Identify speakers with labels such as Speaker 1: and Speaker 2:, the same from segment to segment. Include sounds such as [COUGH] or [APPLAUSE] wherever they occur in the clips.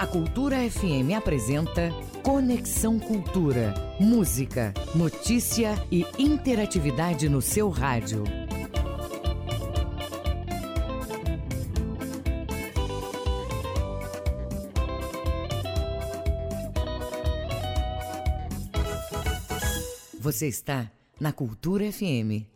Speaker 1: A Cultura FM apresenta Conexão Cultura. Música, notícia e interatividade no seu rádio. Você está na Cultura FM.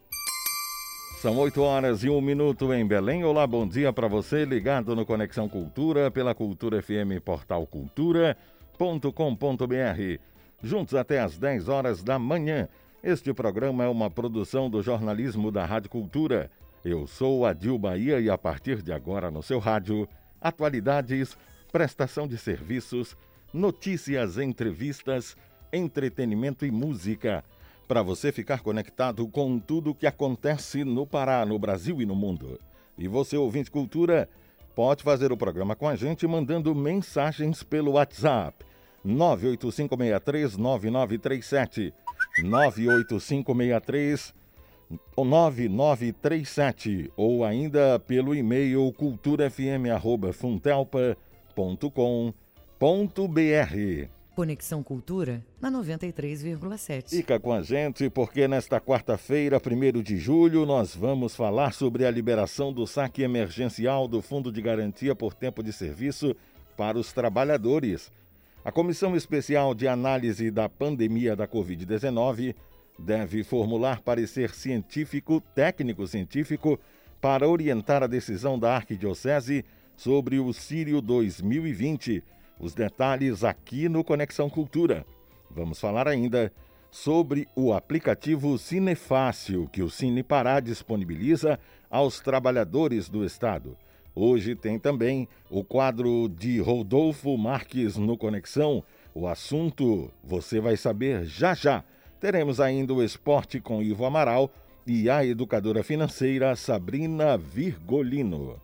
Speaker 2: São 8 horas e um minuto em Belém. Olá, bom dia para você ligado no Conexão Cultura pela Cultura FM Portal Cultura.com.br. Juntos até às 10 horas da manhã. Este programa é uma produção do jornalismo da Rádio Cultura. Eu sou Adil Bahia e a partir de agora no seu rádio, atualidades, prestação de serviços, notícias, entrevistas, entretenimento e música para você ficar conectado com tudo o que acontece no Pará, no Brasil e no mundo. E você, ouvinte cultura, pode fazer o programa com a gente mandando mensagens pelo WhatsApp 985639937 98563 9937 ou ainda pelo e-mail culturafm@funtelpa.com.br.
Speaker 1: Conexão Cultura na 93,7.
Speaker 2: Fica com a gente porque nesta quarta-feira, 1 de julho, nós vamos falar sobre a liberação do saque emergencial do Fundo de Garantia por Tempo de Serviço para os trabalhadores. A Comissão Especial de Análise da Pandemia da Covid-19 deve formular parecer científico, técnico-científico, para orientar a decisão da Arquidiocese sobre o Sírio 2020 os detalhes aqui no Conexão Cultura. Vamos falar ainda sobre o aplicativo Cinefácil que o Cine Pará disponibiliza aos trabalhadores do Estado. Hoje tem também o quadro de Rodolfo Marques no Conexão. O assunto você vai saber já já. Teremos ainda o esporte com Ivo Amaral e a educadora financeira Sabrina Virgolino.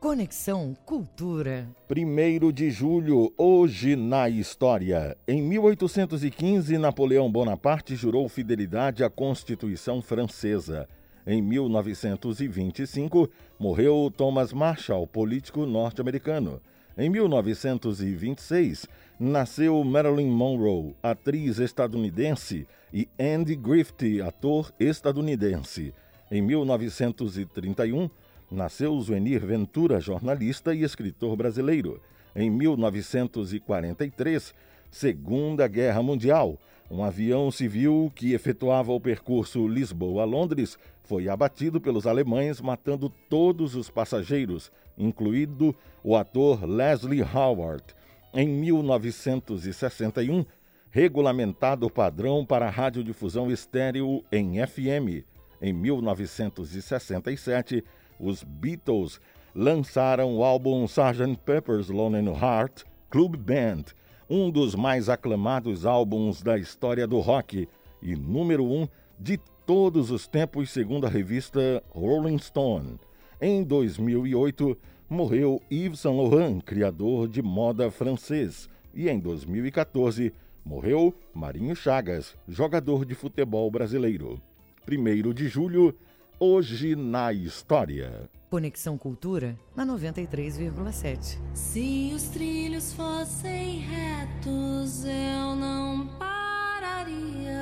Speaker 1: Conexão Cultura.
Speaker 2: 1 de julho, hoje na história. Em 1815, Napoleão Bonaparte jurou fidelidade à Constituição Francesa. Em 1925, morreu Thomas Marshall, político norte-americano. Em 1926, nasceu Marilyn Monroe, atriz estadunidense, e Andy Griffith, ator estadunidense. Em 1931, nasceu Zuenir Ventura, jornalista e escritor brasileiro. Em 1943, Segunda Guerra Mundial, um avião civil que efetuava o percurso Lisboa-Londres foi abatido pelos alemães, matando todos os passageiros, incluído o ator Leslie Howard. Em 1961, regulamentado o padrão para radiodifusão estéreo em FM. Em 1967, os Beatles lançaram o álbum Sgt. Pepper's Lonely Heart Club Band, um dos mais aclamados álbuns da história do rock e número um de todos os tempos, segundo a revista Rolling Stone. Em 2008, morreu Yves Saint Laurent, criador de moda francês, e em 2014 morreu Marinho Chagas, jogador de futebol brasileiro. 1 de julho, Hoje na História.
Speaker 1: Conexão Cultura na 93,7.
Speaker 3: Se os trilhos fossem retos, eu não pararia.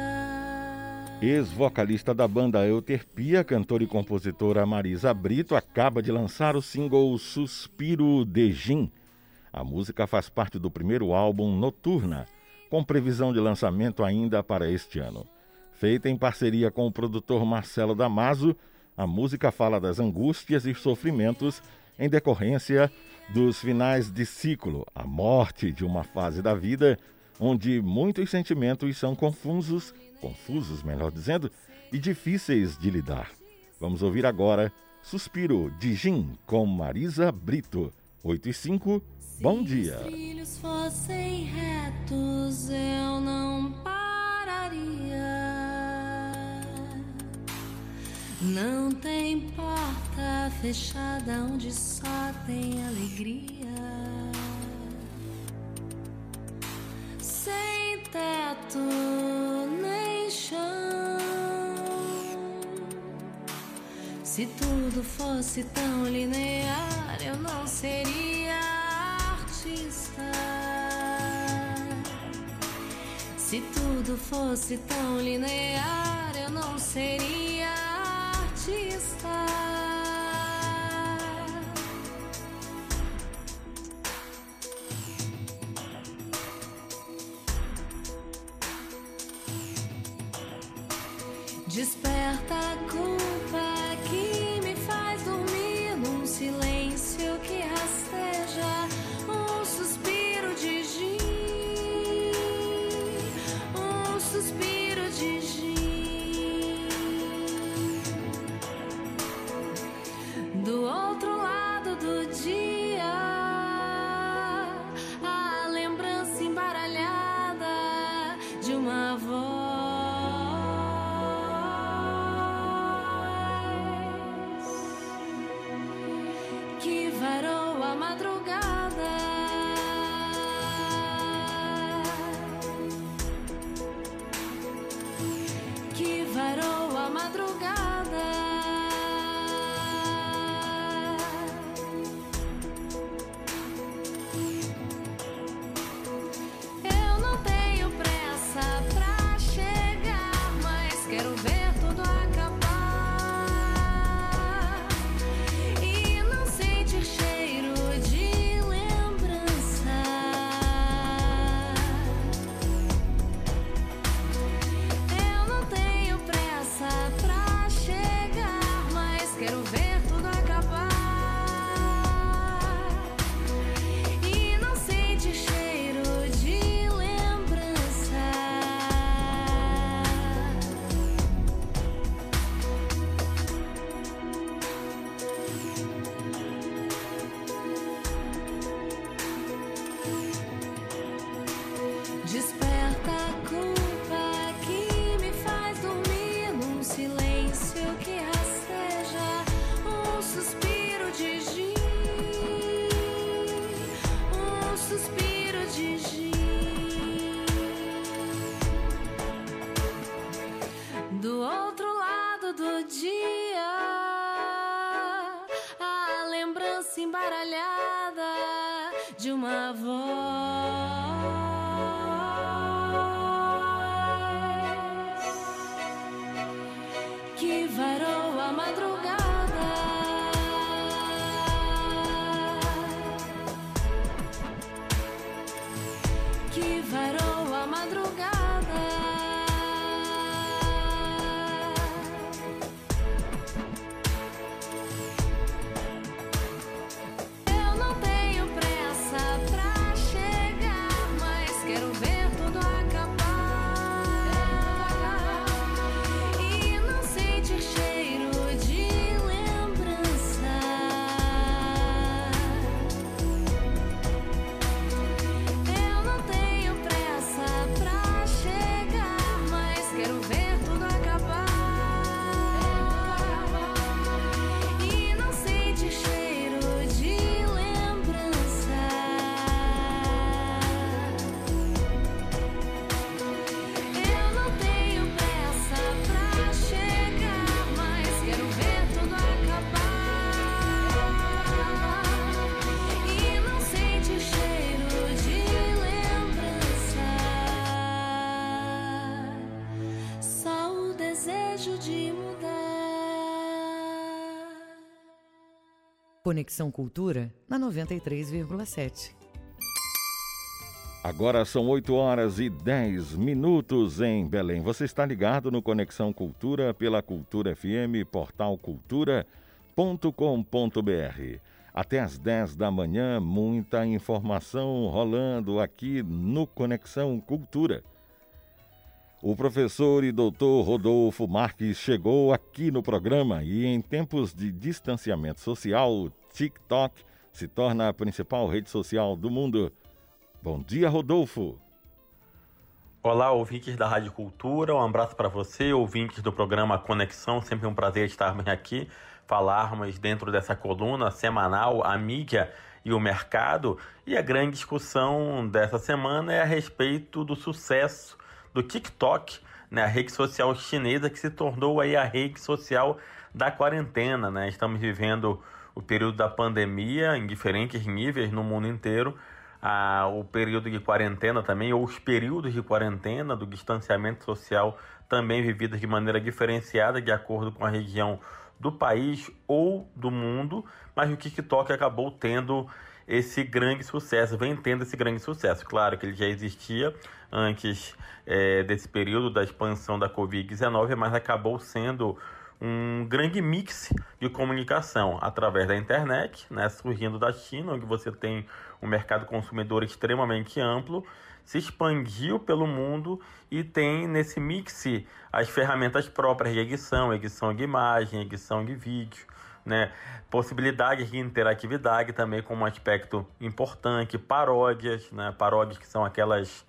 Speaker 2: Ex-vocalista da banda Euterpia, cantora e compositora Marisa Brito, acaba de lançar o single Suspiro de Gin. A música faz parte do primeiro álbum Noturna, com previsão de lançamento ainda para este ano. Feita em parceria com o produtor Marcelo Damaso, a música fala das angústias e sofrimentos em decorrência dos finais de ciclo, a morte de uma fase da vida onde muitos sentimentos são confusos, confusos, melhor dizendo, e difíceis de lidar. Vamos ouvir agora Suspiro de Jim com Marisa Brito. 8 e 5, bom dia.
Speaker 3: Se os fossem retos, eu não Não tem porta fechada onde só tem alegria. Sem teto nem chão. Se tudo fosse tão linear, eu não seria artista. Se tudo fosse tão linear, eu não seria artista. Desperta a Do outro lado do dia, a lembrança embaralhada de uma voz
Speaker 1: Conexão Cultura na 93,7.
Speaker 2: Agora são 8 horas e 10 minutos em Belém. Você está ligado no Conexão Cultura pela Cultura FM, portal cultura.com.br. Até às 10 da manhã, muita informação rolando aqui no Conexão Cultura. O professor e doutor Rodolfo Marques chegou aqui no programa e, em tempos de distanciamento social, TikTok se torna a principal rede social do mundo. Bom dia, Rodolfo.
Speaker 4: Olá, ouvintes da Rádio Cultura, um abraço para você, ouvintes do programa Conexão, sempre um prazer estarmos aqui, falarmos dentro dessa coluna semanal a mídia e o mercado. E a grande discussão dessa semana é a respeito do sucesso do TikTok, né, a rede social chinesa que se tornou aí a rede social da quarentena. Né? Estamos vivendo o período da pandemia em diferentes níveis no mundo inteiro, a, o período de quarentena também, ou os períodos de quarentena, do distanciamento social, também vividos de maneira diferenciada, de acordo com a região do país ou do mundo, mas o TikTok acabou tendo esse grande sucesso, vem tendo esse grande sucesso. Claro que ele já existia antes é, desse período da expansão da Covid-19, mas acabou sendo um grande mix de comunicação através da internet, né, surgindo da China, onde você tem um mercado consumidor extremamente amplo, se expandiu pelo mundo e tem nesse mix as ferramentas próprias de edição, edição de imagem, edição de vídeo, né? possibilidades de interatividade também como um aspecto importante, paródias, né? paródias que são aquelas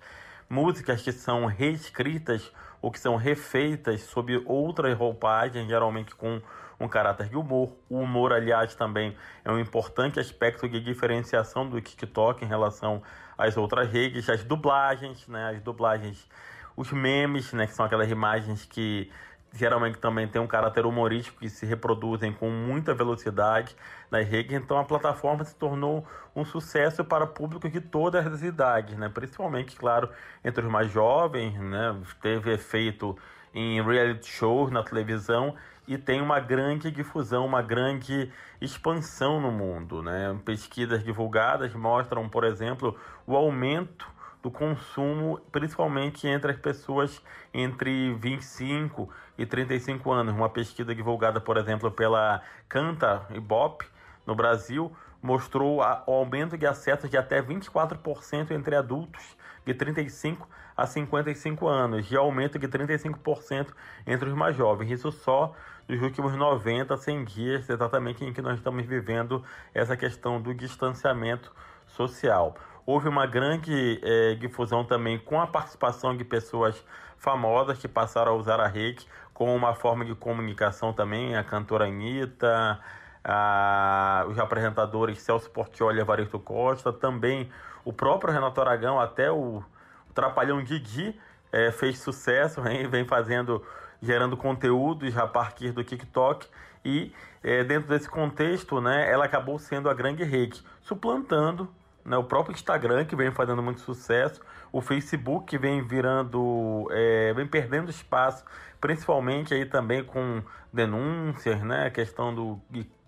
Speaker 4: músicas que são reescritas ou que são refeitas sob outras roupagens, geralmente com um caráter de humor. O humor, aliás, também é um importante aspecto de diferenciação do TikTok em relação às outras redes, as dublagens, né? As dublagens, os memes, né? Que são aquelas imagens que geralmente também tem um caráter humorístico que se reproduzem com muita velocidade nas redes, então a plataforma se tornou um sucesso para público de todas as idades, né? principalmente, claro, entre os mais jovens, né? teve efeito em reality shows na televisão e tem uma grande difusão, uma grande expansão no mundo. Né? Pesquisas divulgadas mostram, por exemplo, o aumento do consumo, principalmente entre as pessoas entre 25 e 35 anos. Uma pesquisa divulgada, por exemplo, pela Canta e Bop no Brasil mostrou o aumento de acessos de até 24% entre adultos de 35 a 55 anos e aumento de 35% entre os mais jovens. Isso só nos últimos 90, 100 dias, exatamente em que nós estamos vivendo essa questão do distanciamento social. Houve uma grande é, difusão também com a participação de pessoas famosas que passaram a usar a rede como uma forma de comunicação também, a cantora Anitta, a, os apresentadores Celso Portioli e Evaristo Costa, também o próprio Renato Aragão, até o, o Trapalhão Didi é, fez sucesso, [LAUGHS] hein, vem fazendo gerando conteúdos a partir do TikTok e é, dentro desse contexto, né, ela acabou sendo a grande rede, suplantando né, o próprio Instagram que vem fazendo muito sucesso, o Facebook que vem virando, é, vem perdendo espaço, principalmente aí também com denúncias, né, a questão do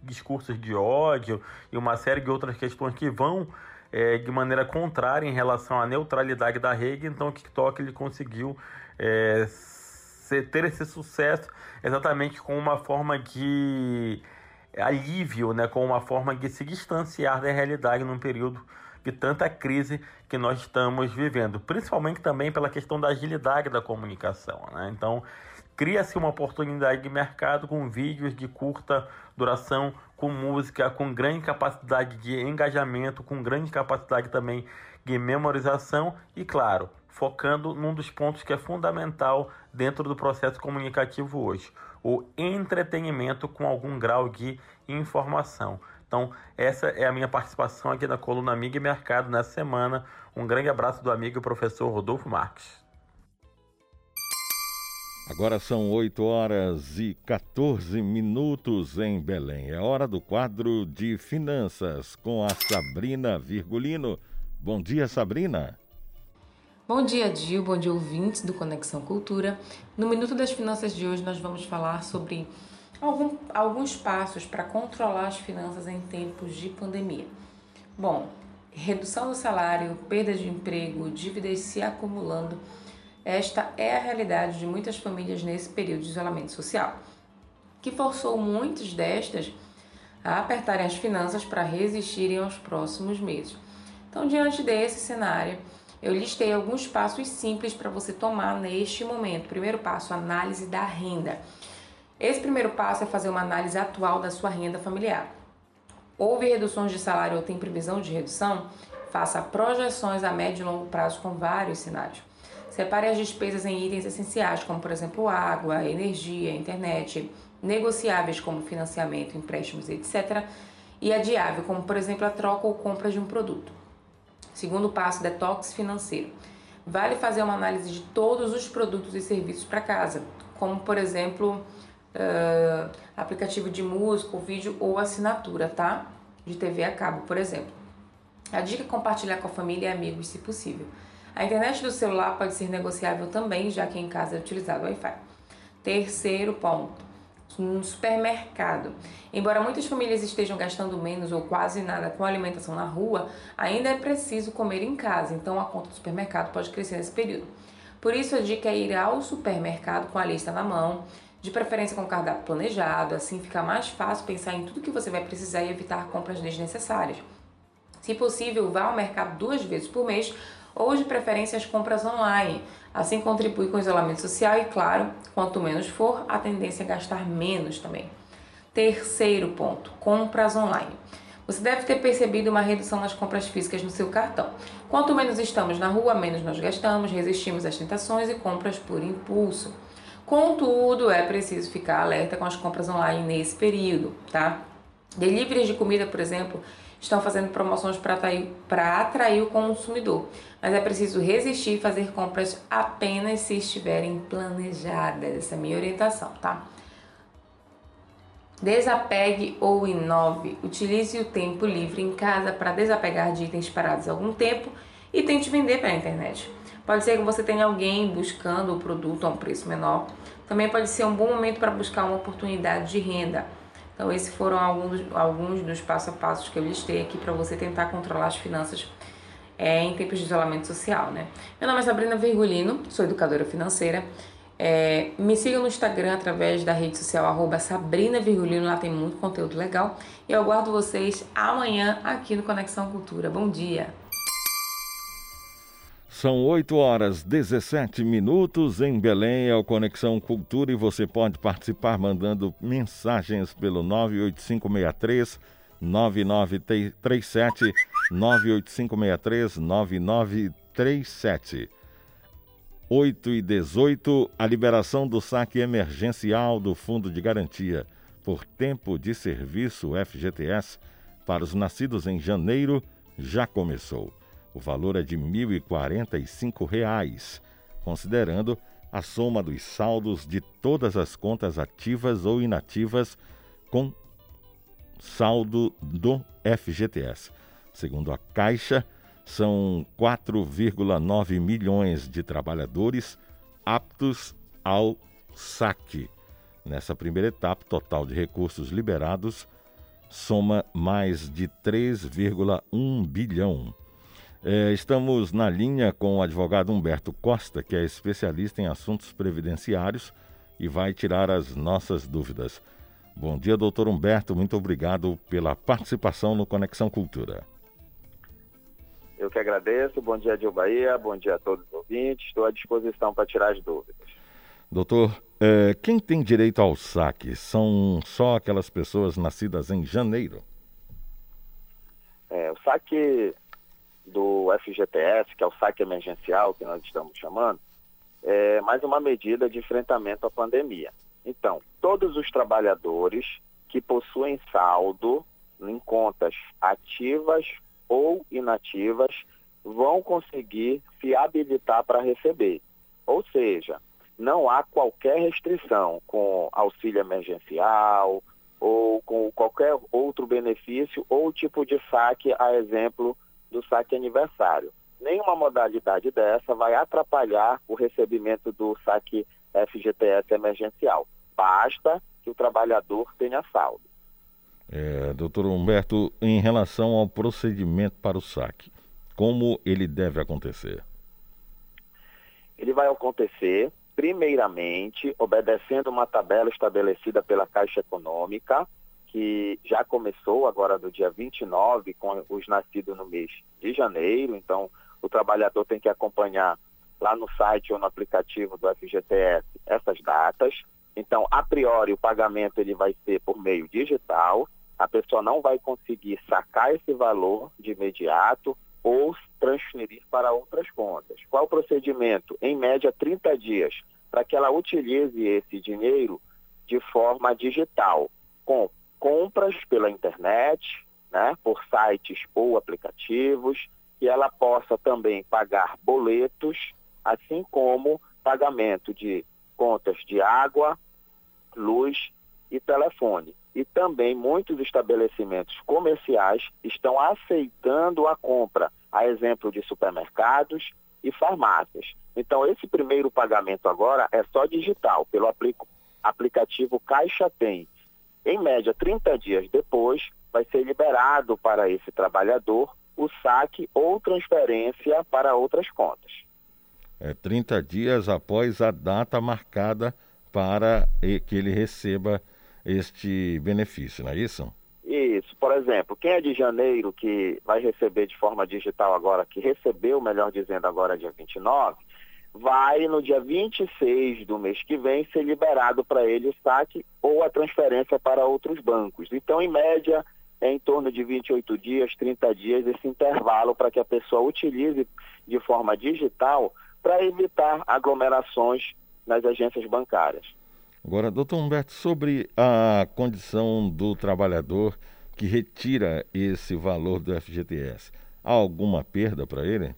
Speaker 4: discursos de ódio e uma série de outras questões que vão é, de maneira contrária em relação à neutralidade da rede, então o TikTok ele conseguiu é, ter esse sucesso exatamente com uma forma de alívio, né, com uma forma de se distanciar da realidade num período de tanta crise que nós estamos vivendo, principalmente também pela questão da agilidade da comunicação. Né? Então, cria-se uma oportunidade de mercado com vídeos de curta duração, com música, com grande capacidade de engajamento, com grande capacidade também de memorização e, claro, focando num dos pontos que é fundamental dentro do processo comunicativo hoje, o entretenimento com algum grau de informação. Então, essa é a minha participação aqui na coluna Amiga e Mercado nessa semana. Um grande abraço do amigo e professor Rodolfo Marques.
Speaker 2: Agora são 8 horas e 14 minutos em Belém. É hora do quadro de finanças com a Sabrina Virgulino. Bom dia, Sabrina.
Speaker 5: Bom dia, Gil. Bom dia, ouvintes do Conexão Cultura. No Minuto das Finanças de hoje, nós vamos falar sobre algum, alguns passos para controlar as finanças em tempos de pandemia. Bom, redução do salário, perda de emprego, dívidas se acumulando. Esta é a realidade de muitas famílias nesse período de isolamento social, que forçou muitas destas a apertarem as finanças para resistirem aos próximos meses. Então, diante desse cenário, eu listei alguns passos simples para você tomar neste momento. Primeiro passo, análise da renda. Esse primeiro passo é fazer uma análise atual da sua renda familiar. Houve reduções de salário ou tem previsão de redução? Faça projeções a médio e longo prazo com vários cenários. Separe as despesas em itens essenciais, como por exemplo água, energia, internet, negociáveis como financiamento, empréstimos, etc. E adiável, como por exemplo a troca ou compra de um produto. Segundo passo, detox financeiro. Vale fazer uma análise de todos os produtos e serviços para casa, como por exemplo uh, aplicativo de música, vídeo ou assinatura, tá? De TV a cabo, por exemplo. A dica é compartilhar com a família e amigos, se possível. A internet do celular pode ser negociável também, já que em casa é utilizado Wi-Fi. Terceiro ponto no supermercado. Embora muitas famílias estejam gastando menos ou quase nada com alimentação na rua, ainda é preciso comer em casa, então a conta do supermercado pode crescer nesse período. Por isso, a dica é ir ao supermercado com a lista na mão, de preferência com o cardápio planejado, assim fica mais fácil pensar em tudo que você vai precisar e evitar compras desnecessárias. Se possível, vá ao mercado duas vezes por mês ou de preferência as compras online. Assim contribui com o isolamento social e, claro, quanto menos for, a tendência é gastar menos também. Terceiro ponto: compras online. Você deve ter percebido uma redução nas compras físicas no seu cartão. Quanto menos estamos na rua, menos nós gastamos, resistimos às tentações e compras por impulso. Contudo, é preciso ficar alerta com as compras online nesse período, tá? Deliveries de comida, por exemplo, estão fazendo promoções para atrair, atrair o consumidor, mas é preciso resistir e fazer compras apenas se estiverem planejadas. Essa é a minha orientação, tá? Desapegue ou inove. Utilize o tempo livre em casa para desapegar de itens parados há algum tempo e tente vender pela internet. Pode ser que você tenha alguém buscando o produto a um preço menor. Também pode ser um bom momento para buscar uma oportunidade de renda. Então, esses foram alguns, alguns dos passo a passos que eu listei aqui para você tentar controlar as finanças é, em tempos de isolamento social, né? Meu nome é Sabrina Virgulino, sou educadora financeira. É, me siga no Instagram através da rede social arroba Sabrina Virgulino, lá tem muito conteúdo legal. E eu aguardo vocês amanhã aqui no Conexão Cultura. Bom dia!
Speaker 2: São 8 horas 17 minutos em Belém, é o Conexão Cultura e você pode participar mandando mensagens pelo 98563 9937 98563 9937. 8 e 18, a liberação do saque emergencial do Fundo de Garantia por tempo de serviço FGTS para os nascidos em janeiro já começou. O valor é de R$ 1.045, considerando a soma dos saldos de todas as contas ativas ou inativas com saldo do FGTS. Segundo a Caixa, são 4,9 milhões de trabalhadores aptos ao saque. Nessa primeira etapa, total de recursos liberados soma mais de 3,1 bilhão. É, estamos na linha com o advogado Humberto Costa, que é especialista em assuntos previdenciários e vai tirar as nossas dúvidas. Bom dia, doutor Humberto. Muito obrigado pela participação no Conexão Cultura.
Speaker 6: Eu que agradeço. Bom dia, Dil Bahia. Bom dia a todos os ouvintes. Estou à disposição para tirar as dúvidas.
Speaker 2: Doutor, é, quem tem direito ao saque? São só aquelas pessoas nascidas em janeiro?
Speaker 6: É, o saque do FGTS, que é o saque emergencial que nós estamos chamando, é mais uma medida de enfrentamento à pandemia. Então, todos os trabalhadores que possuem saldo em contas ativas ou inativas vão conseguir se habilitar para receber. Ou seja, não há qualquer restrição com auxílio emergencial ou com qualquer outro benefício ou tipo de saque, a exemplo do saque aniversário. Nenhuma modalidade dessa vai atrapalhar o recebimento do saque FGTS emergencial. Basta que o trabalhador tenha saldo.
Speaker 2: É, doutor Humberto, em relação ao procedimento para o saque, como ele deve acontecer?
Speaker 6: Ele vai acontecer, primeiramente, obedecendo uma tabela estabelecida pela Caixa Econômica, que já começou agora do dia 29, com os nascidos no mês de janeiro. Então, o trabalhador tem que acompanhar lá no site ou no aplicativo do FGTS essas datas. Então, a priori, o pagamento ele vai ser por meio digital. A pessoa não vai conseguir sacar esse valor de imediato ou transferir para outras contas. Qual o procedimento? Em média, 30 dias, para que ela utilize esse dinheiro de forma digital, com compras pela internet, né, por sites ou aplicativos, e ela possa também pagar boletos, assim como pagamento de contas de água, luz e telefone. e também muitos estabelecimentos comerciais estão aceitando a compra, a exemplo de supermercados e farmácias. Então, esse primeiro pagamento agora é só digital, pelo aplicativo Caixa Tem. Em média, 30 dias depois, vai ser liberado para esse trabalhador o saque ou transferência para outras contas.
Speaker 2: É 30 dias após a data marcada para que ele receba este benefício, não é isso?
Speaker 6: Isso. Por exemplo, quem é de janeiro que vai receber de forma digital agora, que recebeu, melhor dizendo, agora dia 29, vai no dia 26 do mês que vem ser liberado para ele o saque ou a transferência para outros bancos. Então, em média, é em torno de 28 dias, 30 dias esse intervalo para que a pessoa utilize de forma digital para evitar aglomerações nas agências bancárias.
Speaker 2: Agora, doutor Humberto, sobre a condição do trabalhador que retira esse valor do FGTS, há alguma perda para ele?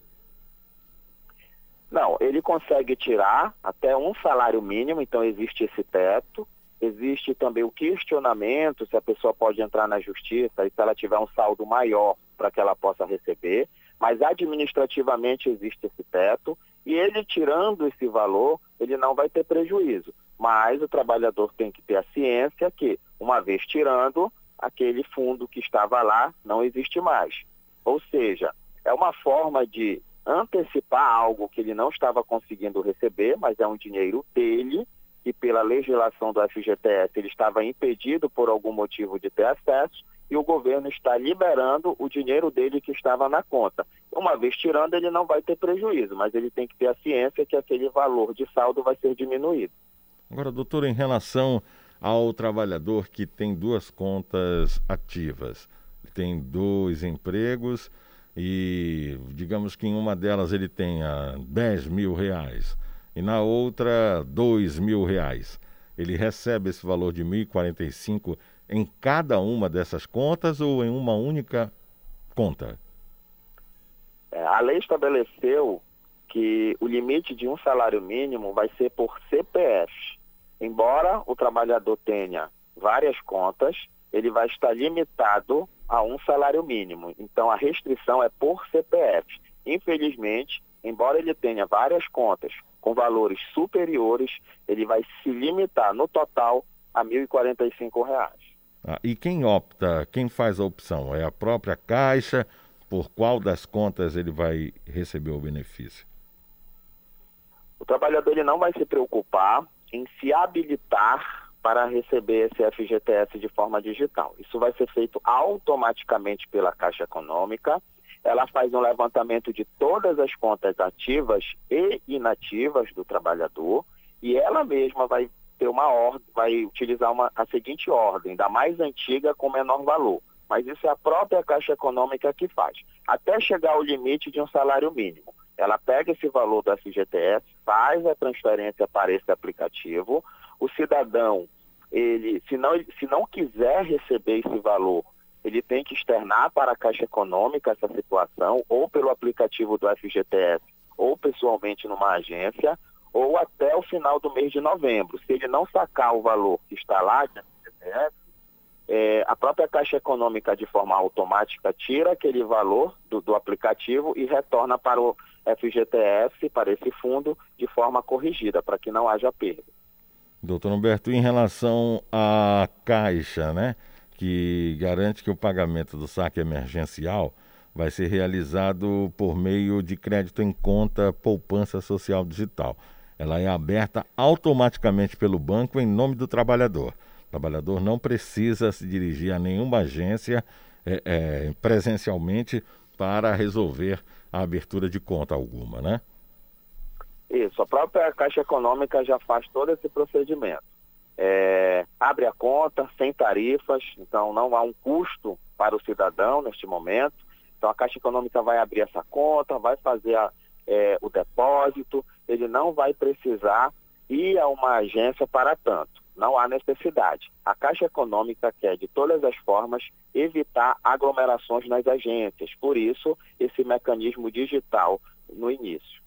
Speaker 6: Não, ele consegue tirar até um salário mínimo, então existe esse teto. Existe também o questionamento se a pessoa pode entrar na justiça e se ela tiver um saldo maior para que ela possa receber, mas administrativamente existe esse teto e ele tirando esse valor, ele não vai ter prejuízo. Mas o trabalhador tem que ter a ciência que, uma vez tirando, aquele fundo que estava lá não existe mais. Ou seja, é uma forma de antecipar algo que ele não estava conseguindo receber, mas é um dinheiro dele, e pela legislação do FGTS ele estava impedido por algum motivo de ter acesso, e o governo está liberando o dinheiro dele que estava na conta. Uma vez tirando, ele não vai ter prejuízo, mas ele tem que ter a ciência que aquele valor de saldo vai ser diminuído.
Speaker 2: Agora, doutor, em relação ao trabalhador que tem duas contas ativas, tem dois empregos e digamos que em uma delas ele tenha 10 mil reais e na outra 2 mil reais. Ele recebe esse valor de 1.045 em cada uma dessas contas ou em uma única conta?
Speaker 6: É, a lei estabeleceu que o limite de um salário mínimo vai ser por CPF. Embora o trabalhador tenha várias contas, ele vai estar limitado a um salário mínimo. Então a restrição é por CPF. Infelizmente, embora ele tenha várias contas com valores superiores, ele vai se limitar no total a R$ 1.045.
Speaker 2: Ah, e quem opta, quem faz a opção? É a própria Caixa? Por qual das contas ele vai receber o benefício?
Speaker 6: O trabalhador ele não vai se preocupar em se habilitar para receber esse FGTS de forma digital. Isso vai ser feito automaticamente pela Caixa Econômica. Ela faz um levantamento de todas as contas ativas e inativas do trabalhador e ela mesma vai ter uma ordem, vai utilizar uma, a seguinte ordem, da mais antiga com menor valor. Mas isso é a própria Caixa Econômica que faz, até chegar ao limite de um salário mínimo. Ela pega esse valor do FGTS, faz a transferência para esse aplicativo. O cidadão, ele, se não, se não quiser receber esse valor, ele tem que externar para a Caixa Econômica essa situação, ou pelo aplicativo do FGTS, ou pessoalmente numa agência, ou até o final do mês de novembro. Se ele não sacar o valor que está lá de FGTS, é, a própria Caixa Econômica, de forma automática, tira aquele valor do, do aplicativo e retorna para o FGTS, para esse fundo, de forma corrigida, para que não haja perda.
Speaker 2: Doutor Humberto, em relação à Caixa, né, que garante que o pagamento do saque emergencial vai ser realizado por meio de crédito em conta poupança social digital. Ela é aberta automaticamente pelo banco em nome do trabalhador. O trabalhador não precisa se dirigir a nenhuma agência é, é, presencialmente para resolver a abertura de conta alguma, né?
Speaker 6: Isso, a própria Caixa Econômica já faz todo esse procedimento. É, abre a conta sem tarifas, então não há um custo para o cidadão neste momento. Então a Caixa Econômica vai abrir essa conta, vai fazer a, é, o depósito, ele não vai precisar ir a uma agência para tanto. Não há necessidade. A Caixa Econômica quer, de todas as formas, evitar aglomerações nas agências. Por isso, esse mecanismo digital no início.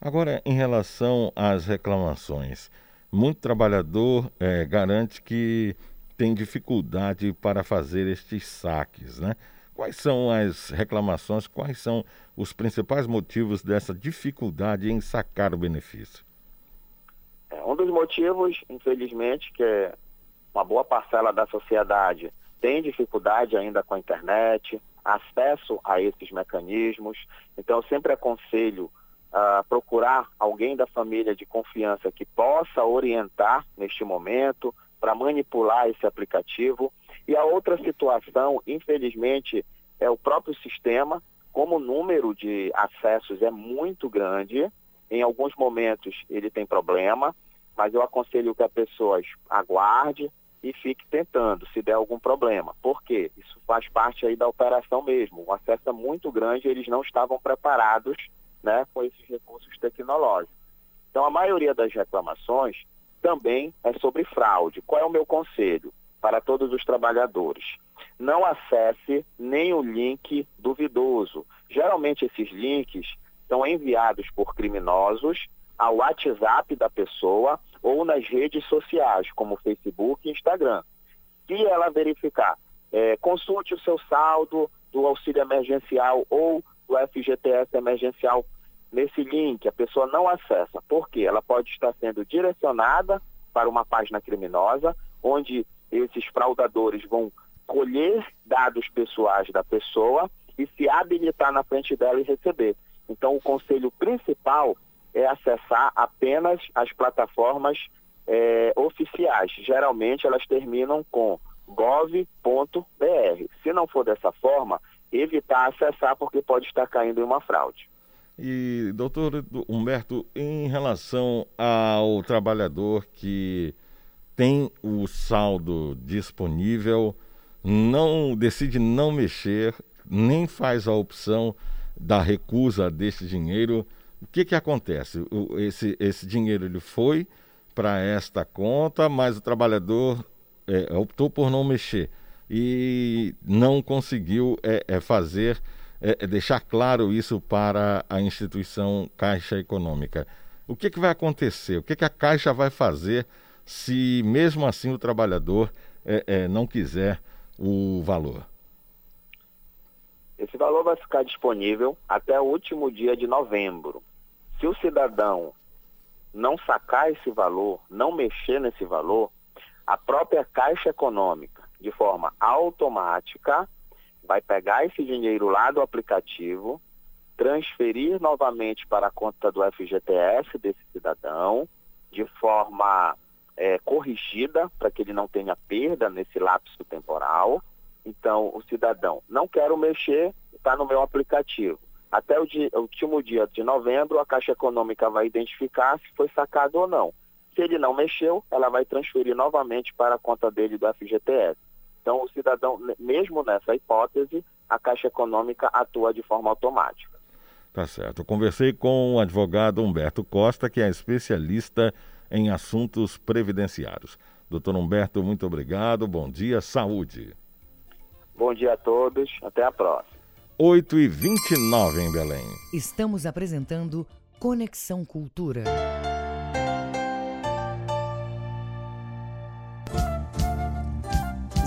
Speaker 2: Agora, em relação às reclamações, muito trabalhador é, garante que tem dificuldade para fazer estes saques, né? Quais são as reclamações, quais são os principais motivos dessa dificuldade em sacar o benefício?
Speaker 6: É, um dos motivos, infelizmente, que é uma boa parcela da sociedade tem dificuldade ainda com a internet, acesso a esses mecanismos. Então, eu sempre aconselho uh, procurar alguém da família de confiança que possa orientar neste momento para manipular esse aplicativo. E a outra situação, infelizmente, é o próprio sistema, como o número de acessos é muito grande, em alguns momentos ele tem problema, mas eu aconselho que a pessoa aguarde e fique tentando, se der algum problema. Por quê? Isso faz parte aí da operação mesmo. O acesso é muito grande, eles não estavam preparados né, com esses recursos tecnológicos. Então, a maioria das reclamações também é sobre fraude. Qual é o meu conselho para todos os trabalhadores? Não acesse nem o link duvidoso. Geralmente esses links são enviados por criminosos ao WhatsApp da pessoa ou nas redes sociais, como Facebook e Instagram. Se ela verificar, é, consulte o seu saldo do auxílio emergencial ou do FGTS emergencial nesse link, a pessoa não acessa. Por quê? Ela pode estar sendo direcionada para uma página criminosa, onde esses fraudadores vão colher dados pessoais da pessoa e se habilitar na frente dela e receber. Então, o conselho principal é acessar apenas as plataformas é, oficiais. Geralmente, elas terminam com gov.br. Se não for dessa forma, evitar acessar porque pode estar caindo em uma fraude.
Speaker 2: E, doutor Humberto, em relação ao trabalhador que tem o saldo disponível, não decide não mexer, nem faz a opção da recusa desse dinheiro, o que, que acontece? O, esse, esse dinheiro ele foi para esta conta, mas o trabalhador é, optou por não mexer e não conseguiu é, é fazer é, é, deixar claro isso para a instituição Caixa Econômica. O que, que vai acontecer? O que, que a Caixa vai fazer se mesmo assim o trabalhador é, é, não quiser o valor?
Speaker 6: Esse valor vai ficar disponível até o último dia de novembro. Se o cidadão não sacar esse valor, não mexer nesse valor, a própria Caixa Econômica, de forma automática, vai pegar esse dinheiro lá do aplicativo, transferir novamente para a conta do FGTS desse cidadão, de forma é, corrigida, para que ele não tenha perda nesse lapso temporal. Então, o cidadão, não quero mexer, está no meu aplicativo. Até o, dia, o último dia de novembro, a Caixa Econômica vai identificar se foi sacado ou não. Se ele não mexeu, ela vai transferir novamente para a conta dele do FGTS. Então, o cidadão, mesmo nessa hipótese, a Caixa Econômica atua de forma automática.
Speaker 2: Tá certo. Eu conversei com o advogado Humberto Costa, que é especialista em assuntos previdenciários. Doutor Humberto, muito obrigado. Bom dia, saúde.
Speaker 6: Bom dia a todos. Até a próxima.
Speaker 2: 8 e 29 em Belém.
Speaker 1: Estamos apresentando Conexão Cultura.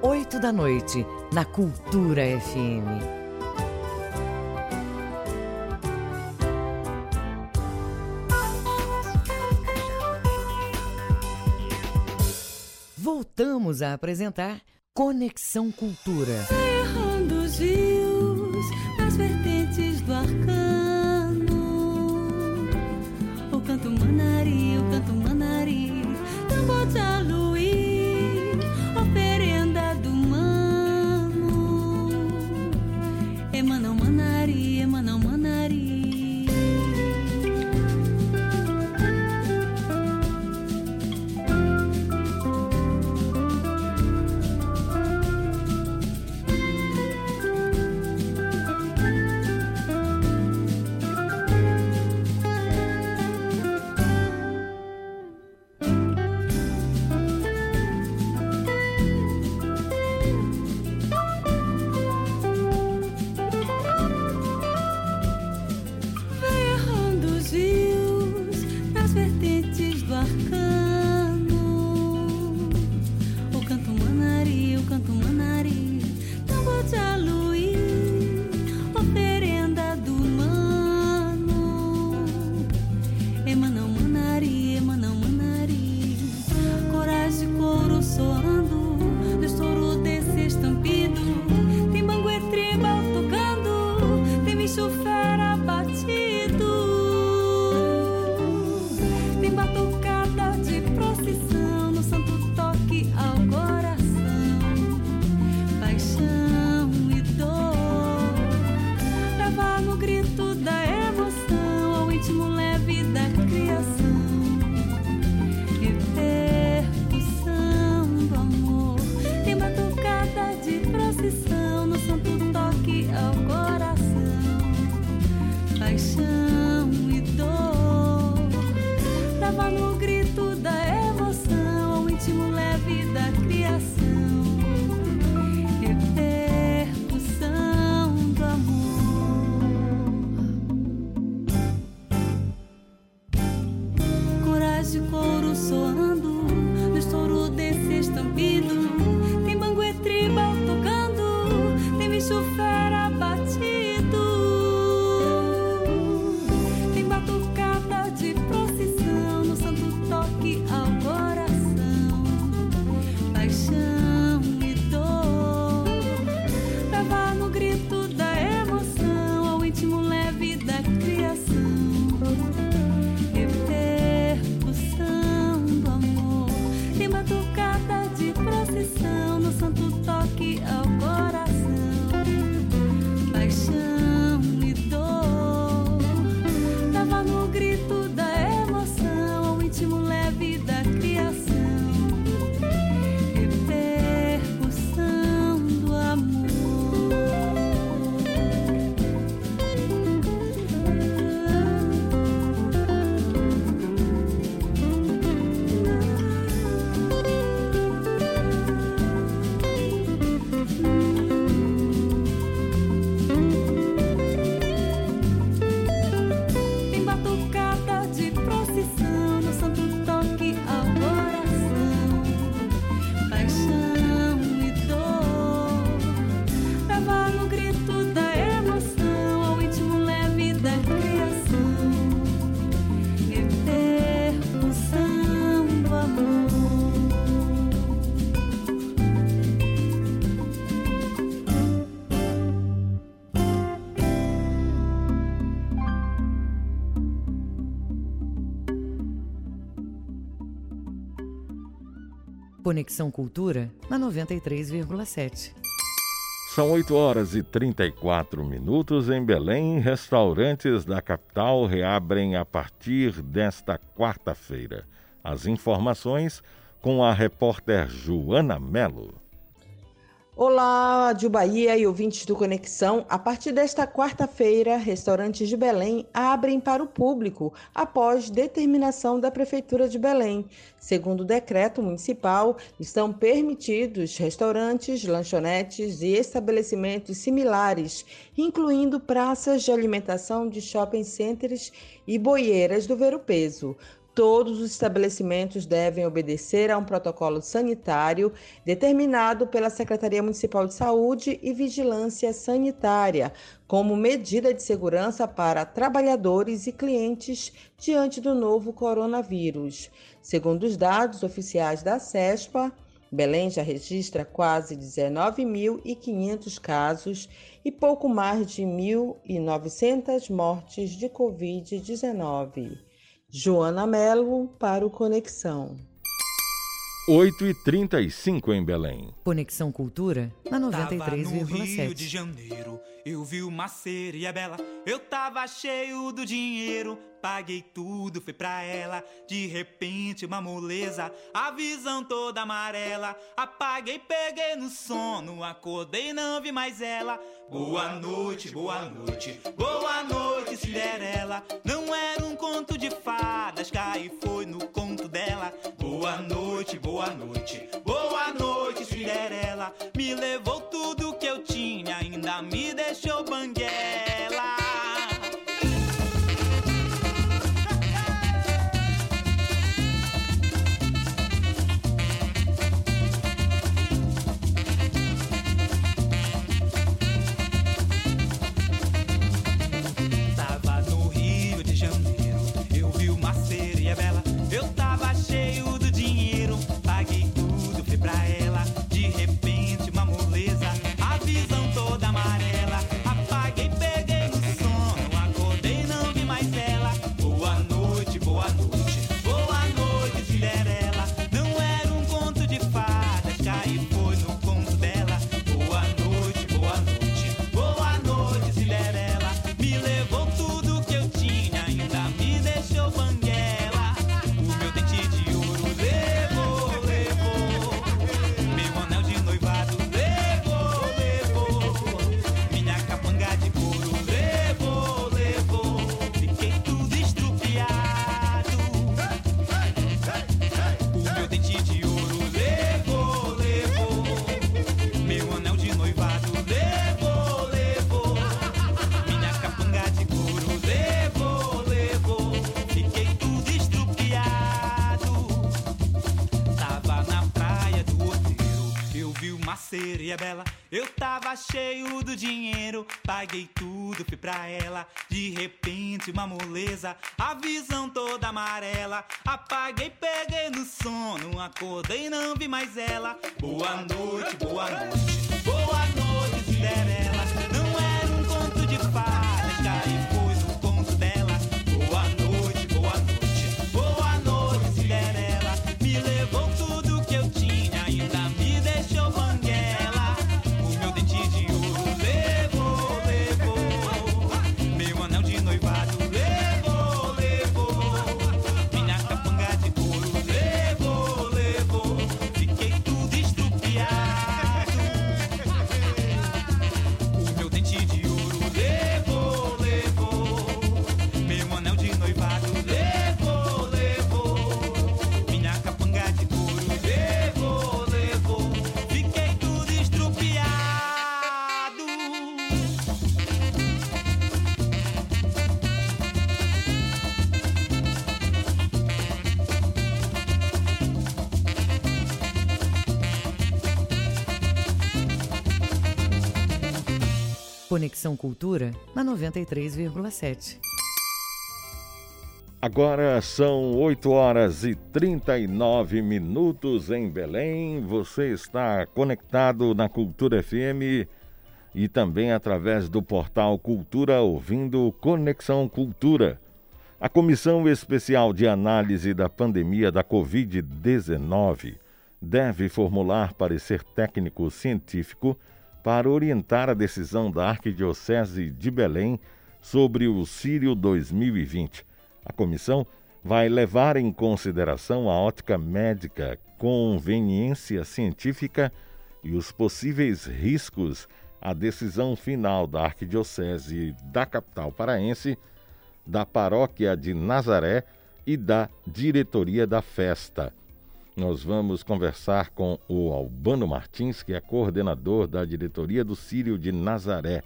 Speaker 1: 8 da noite, na Cultura FM. Voltamos a apresentar Conexão Cultura.
Speaker 3: Errando
Speaker 1: Conexão Cultura na 93,7.
Speaker 2: São 8 horas e 34 minutos em Belém. Restaurantes da capital reabrem a partir desta quarta-feira. As informações com a repórter Joana Melo.
Speaker 7: Olá, de Bahia e ouvintes do Conexão. A partir desta quarta-feira, restaurantes de Belém abrem para o público após determinação da Prefeitura de Belém. Segundo o decreto municipal, estão permitidos restaurantes, lanchonetes e estabelecimentos similares, incluindo praças de alimentação de shopping centers e boieiras do Ver o Peso. Todos os estabelecimentos devem obedecer a um protocolo sanitário determinado pela Secretaria Municipal de Saúde e Vigilância Sanitária, como medida de segurança para trabalhadores e clientes diante do novo coronavírus. Segundo os dados oficiais da CESPA, Belém já registra quase 19.500 casos e pouco mais de 1.900 mortes de Covid-19. Joana Melo para o Conexão.
Speaker 2: 8 e 35 em Belém.
Speaker 1: Conexão Cultura na
Speaker 8: Tava no Rio de
Speaker 1: 93,7.
Speaker 8: Janeiro, eu vi uma sereia bela. Eu tava cheio do dinheiro, paguei tudo, fui pra ela. De repente, uma moleza, a visão toda amarela. Apaguei, peguei no sono, acordei, não vi mais ela. Boa noite, boa noite, boa noite, Cinderela. Não era um conto de fadas, caí foi no conto dela. Boa noite, boa noite, boa noite, Cinderela. Me levou tudo que eu tinha, ainda me deixou banguela. E é bela. Eu tava cheio do dinheiro, paguei tudo, fui pra ela. De repente, uma moleza, a visão toda amarela. Apaguei, peguei no sono, acordei, não vi mais ela. Boa noite, boa noite, boa noite,
Speaker 1: Conexão Cultura na 93,7.
Speaker 2: Agora são 8 horas e 39 minutos em Belém. Você está conectado na Cultura FM e também através do portal Cultura ouvindo Conexão Cultura. A Comissão Especial de Análise da Pandemia da Covid-19 deve formular parecer técnico científico para orientar a decisão da Arquidiocese de Belém sobre o Sírio 2020. A comissão vai levar em consideração a ótica médica, conveniência científica e os possíveis riscos à decisão final da Arquidiocese da capital paraense, da Paróquia de Nazaré e da diretoria da festa. Nós vamos conversar com o Albano Martins, que é coordenador da diretoria do Sírio de Nazaré.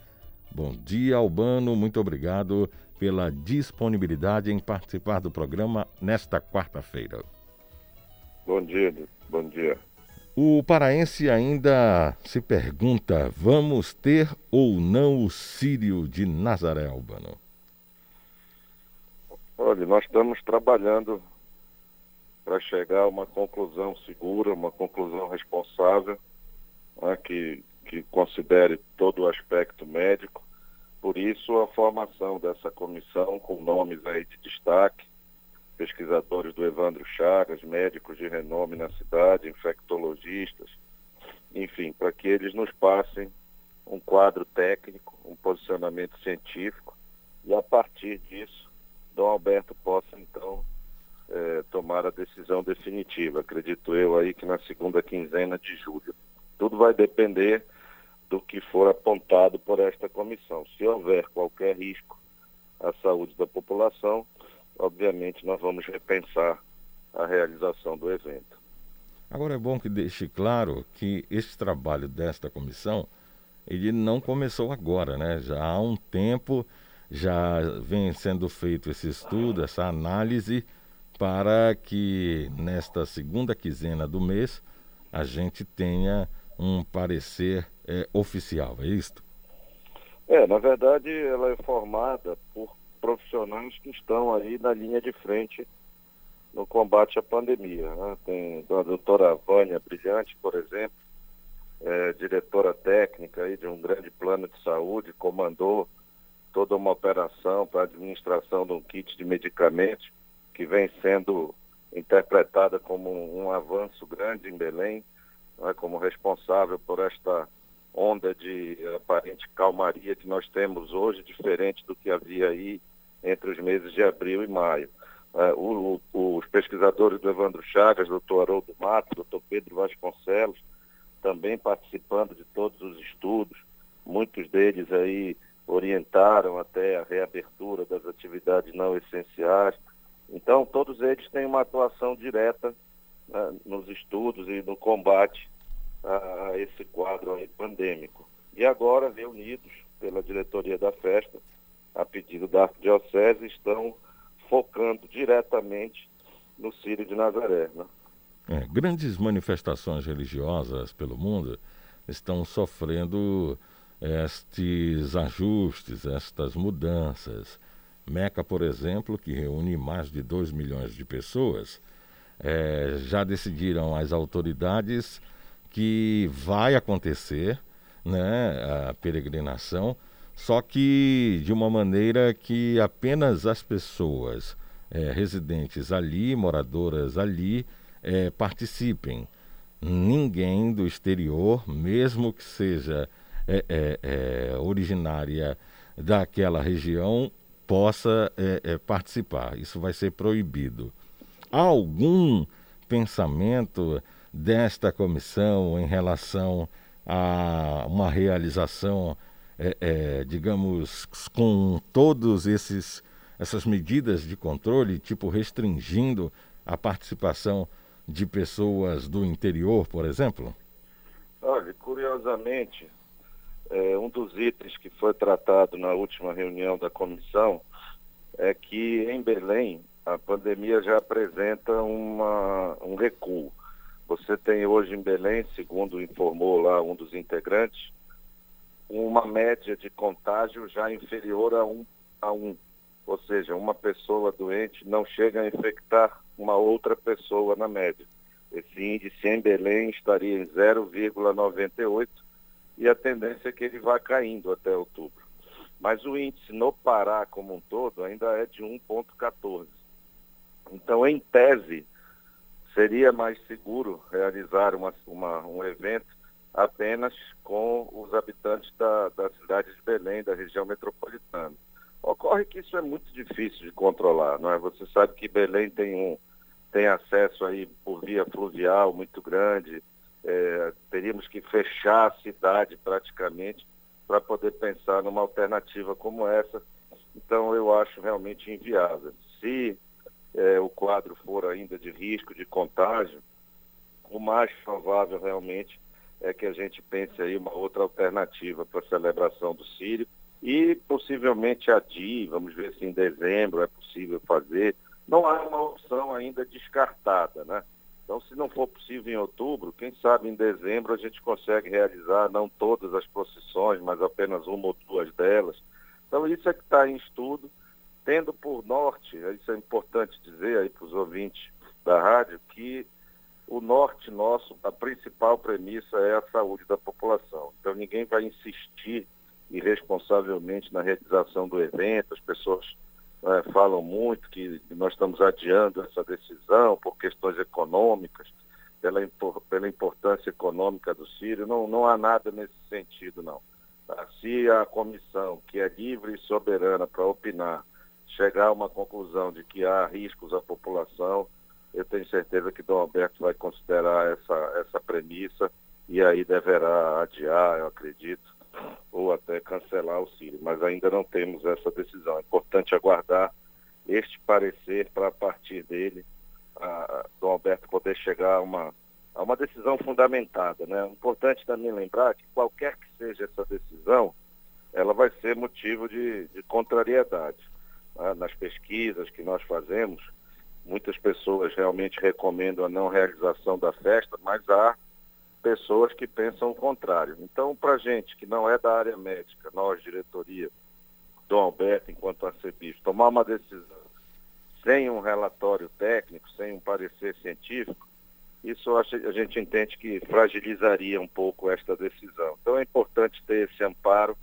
Speaker 2: Bom dia, Albano. Muito obrigado pela disponibilidade em participar do programa nesta quarta-feira.
Speaker 9: Bom dia, bom dia.
Speaker 2: O paraense ainda se pergunta: vamos ter ou não o Sírio de Nazaré, Albano?
Speaker 9: Olha, nós estamos trabalhando para chegar a uma conclusão segura, uma conclusão responsável, né, que, que considere todo o aspecto médico. Por isso, a formação dessa comissão, com nomes aí de destaque, pesquisadores do Evandro Chagas, médicos de renome na cidade, infectologistas, enfim, para que eles nos passem um quadro técnico, um posicionamento científico, e a partir disso, Dom Alberto possa, então, eh, tomar a decisão definitiva. Acredito eu aí que na segunda quinzena de julho. Tudo vai depender do que for apontado por esta comissão. Se houver qualquer risco à saúde da população, obviamente nós vamos repensar a realização do evento.
Speaker 2: Agora é bom que deixe claro que esse trabalho desta comissão ele não começou agora, né? Já há um tempo já vem sendo feito esse estudo, essa análise para que nesta segunda quinzena do mês a gente tenha um parecer é, oficial, é isto?
Speaker 9: É, na verdade ela é formada por profissionais que estão aí na linha de frente no combate à pandemia. Né? Tem a doutora Vânia Brilhante, por exemplo, é, diretora técnica aí de um grande plano de saúde, comandou toda uma operação para a administração de um kit de medicamentos que vem sendo interpretada como um, avanço grande em Belém, né, como responsável por esta onda de aparente calmaria que nós temos hoje, diferente do que havia aí entre os meses de abril e maio. Uh, o, o, os pesquisadores do Evandro Chagas, doutor Haroldo Mato, doutor Pedro Vasconcelos, também participando de todos os estudos, muitos deles aí orientaram até a reabertura das atividades não essenciais. Então, todos eles têm uma atuação direta né, nos estudos e no combate a, esse quadro pandêmico. E agora, reunidos pela diretoria da festa, a pedido da Arquidiocese, estão focando diretamente no Sírio de Nazaré. Né?
Speaker 2: É, grandes manifestações religiosas pelo mundo estão sofrendo estes ajustes, estas mudanças. Meca, por exemplo, que reúne mais de 2 milhões de pessoas, é, já decidiram as autoridades que vai acontecer né, a peregrinação, só que de uma maneira que apenas as pessoas é, residentes ali, moradoras ali, é, participem. Ninguém do exterior, mesmo que seja é, é, é originária daquela região, possa é, é, participar. Isso vai ser proibido. Há algum pensamento desta comissão em relação a uma realização, é, é, digamos, com todos esses essas medidas de controle, tipo restringindo a participação de pessoas do interior, por exemplo?
Speaker 9: Olha, curiosamente, é, um dos itens que foi tratado na última reunião da comissão é que em Belém a pandemia já apresenta uma, um recuo. Você tem hoje em Belém, segundo informou lá um dos integrantes, uma média de contágio já inferior a um, a um. Ou seja, uma pessoa doente não chega a infectar uma outra pessoa na média. Esse índice em Belém estaria em 0,98 e a tendência é que ele vá caindo até outubro. Mas o índice no Pará como um todo ainda é de 1,14. Então, em tese, seria mais seguro realizar uma, uma, um evento apenas com os habitantes da, da cidade de Belém, da região metropolitana. Ocorre que isso é muito difícil de controlar, não é? Você sabe que Belém tem um tem acesso aí por via fluvial muito grande, é, teríamos que fechar a cidade praticamente para poder pensar numa alternativa como essa. Então eu acho realmente inviável. Se é, o quadro for ainda de risco de contágio, o mais provável realmente é que a gente pense aí uma outra alternativa para a celebração do Sírio e possivelmente adie, vamos ver se em dezembro é possível fazer. Não há uma opção ainda descartada, né? Então, se não for possível em outubro, quem sabe em dezembro a gente consegue realizar não todas as procissões, mas apenas uma ou duas delas. Então, isso é que está em estudo tendo por norte, isso é importante dizer aí para os ouvintes da rádio, que o norte nosso, a principal premissa é a saúde da população. Então ninguém vai insistir irresponsavelmente na realização do evento, as pessoas é, falam muito que nós estamos adiando essa decisão por questões econômicas, pela, pela importância econômica do Sírio, não, não há nada nesse sentido, não. Se a comissão, que é livre e soberana para opinar, chegar a uma conclusão de que há riscos à população, eu tenho certeza que Dom Alberto vai considerar essa, essa premissa e aí deverá adiar, eu acredito, ou até cancelar o Sírio. Mas ainda não temos essa decisão. É importante aguardar este parecer para a partir dele a, Dom Alberto poder chegar a uma, a uma decisão fundamentada. Né? É importante também lembrar que qualquer que seja essa decisão, ela vai ser motivo de, de contrariedade né, nas pesquisas que nós fazemos, muitas pessoas realmente recomendam a não realização da festa, mas há pessoas que pensam o contrário. Então, para gente que não é da área médica, nós, diretoria, Dom Alberto, enquanto arcebispo, tomar uma decisão sem um relatório técnico, sem um parecer científico, isso a gente entende que fragilizaria um pouco esta decisão. Então é importante ter esse amparo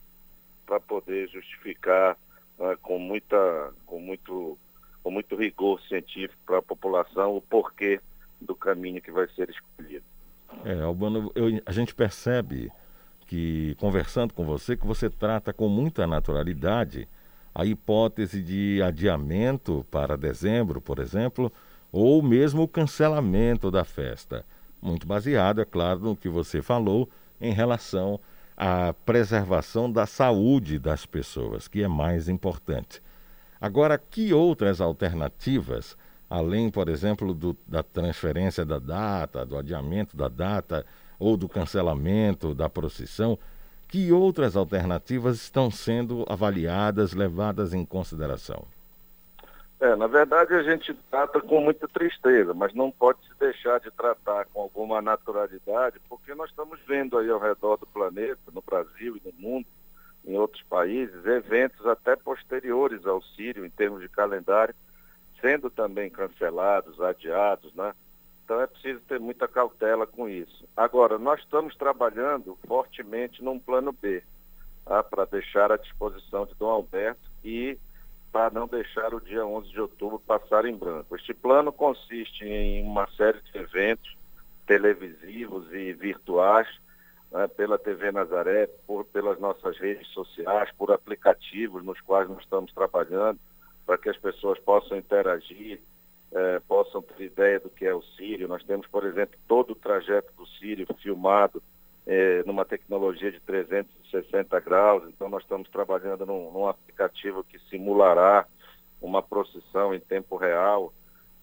Speaker 9: para poder justificar né, com, muita, com, muito, com muito rigor científico para a população o porquê do caminho que vai ser escolhido.
Speaker 2: É, Albano, eu, a gente percebe que, conversando com você, que você trata com muita naturalidade a hipótese de adiamento para dezembro, por exemplo, ou mesmo o cancelamento da festa. Muito baseado, é claro, no que você falou em relação a preservação da saúde das pessoas, que é mais importante. Agora, que outras alternativas, além, por exemplo, do, da transferência da data, do adiamento da data ou do cancelamento da procissão, que outras alternativas estão sendo avaliadas, levadas em consideração?
Speaker 9: É, na verdade a gente trata com muita tristeza, mas não pode se deixar de tratar com alguma naturalidade, porque nós estamos vendo aí ao redor do planeta, no Brasil e no mundo, em outros países, eventos até posteriores ao Sírio, em termos de calendário, sendo também cancelados, adiados, né? Então é preciso ter muita cautela com isso. Agora, nós estamos trabalhando fortemente num plano B, tá? para deixar à disposição de Dom Alberto e para não deixar o dia 11 de outubro passar em branco. Este plano consiste em uma série de eventos televisivos e virtuais né, pela TV Nazaré, por, pelas nossas redes sociais, por aplicativos nos quais nós estamos trabalhando, para que as pessoas possam interagir, eh, possam ter ideia do que é o Sírio. Nós temos, por exemplo, todo o trajeto do Sírio filmado eh, numa tecnologia de 360 graus, então nós estamos trabalhando num, num aplicativo que simulará uma procissão em tempo real,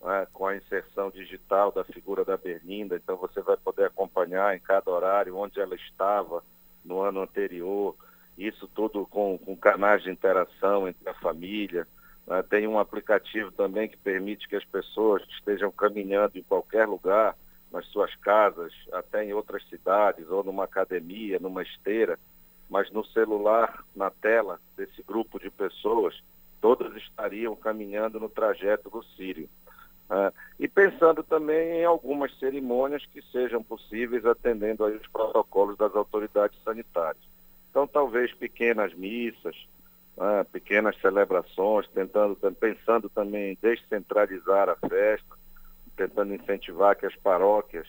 Speaker 9: né, com a inserção digital da figura da Berlinda, então você vai poder acompanhar em cada horário onde ela estava no ano anterior, isso tudo com, com canais de interação entre a família. Né, tem um aplicativo também que permite que as pessoas estejam caminhando em qualquer lugar, nas suas casas, até em outras cidades, ou numa academia, numa esteira, mas no celular, na tela desse grupo de pessoas, todas estariam caminhando no trajeto do Sírio. Uh, e pensando também em algumas cerimônias que sejam possíveis atendendo aos protocolos das autoridades sanitárias. Então, talvez pequenas missas, uh, pequenas celebrações, tentando, pensando também em descentralizar a festa, tentando incentivar que as paróquias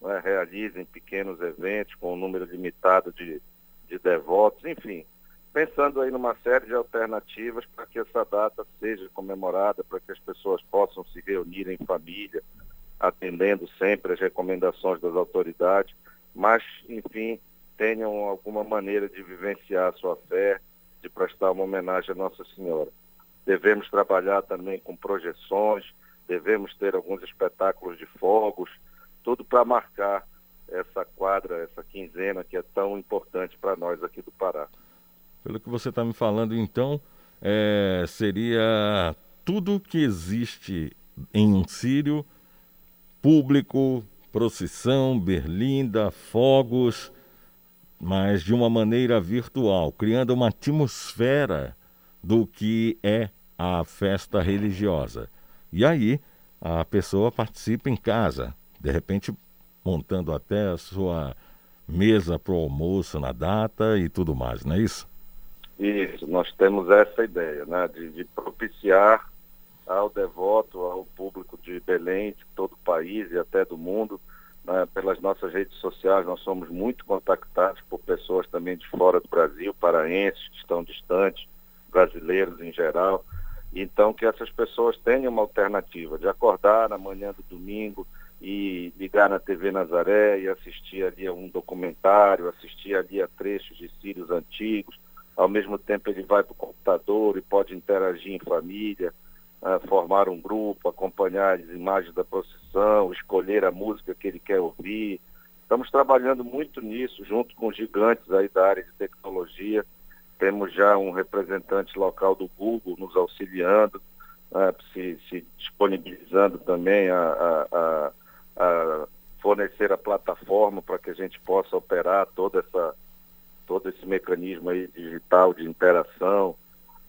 Speaker 9: uh, realizem pequenos eventos com um número limitado de, de devotos, enfim, pensando aí numa série de alternativas para que essa data seja comemorada, para que as pessoas possam se reunir em família, atendendo sempre as recomendações das autoridades, mas, enfim, tenham alguma maneira de vivenciar a sua fé, de prestar uma homenagem à Nossa Senhora. Devemos trabalhar também com projeções, devemos ter alguns espetáculos de fogos, tudo para marcar essa quadra, essa quinzena que é tão importante para nós aqui do Pará.
Speaker 2: Pelo que você está me falando, então, é, seria tudo que existe em um sírio, público, procissão, berlinda, fogos, mas de uma maneira virtual, criando uma atmosfera do que é a festa religiosa. E aí a pessoa participa em casa, de repente montando até a sua mesa para o almoço na data e tudo mais, não é isso?
Speaker 9: Isso, nós temos essa ideia, né, de, de propiciar ao devoto, ao público de Belém, de todo o país e até do mundo, né, pelas nossas redes sociais, nós somos muito contactados por pessoas também de fora do Brasil, paraenses que estão distantes, brasileiros em geral. Então, que essas pessoas tenham uma alternativa de acordar na manhã do domingo e ligar na TV Nazaré e assistir ali a um documentário, assistir ali a trechos de sírios antigos, ao mesmo tempo ele vai para o computador e pode interagir em família, uh, formar um grupo, acompanhar as imagens da procissão, escolher a música que ele quer ouvir. Estamos trabalhando muito nisso, junto com gigantes aí da área de tecnologia. Temos já um representante local do Google nos auxiliando, uh, se, se, disponibilizando também a, a, a, a fornecer a plataforma para que a gente possa operar toda essa todo esse mecanismo aí digital de interação.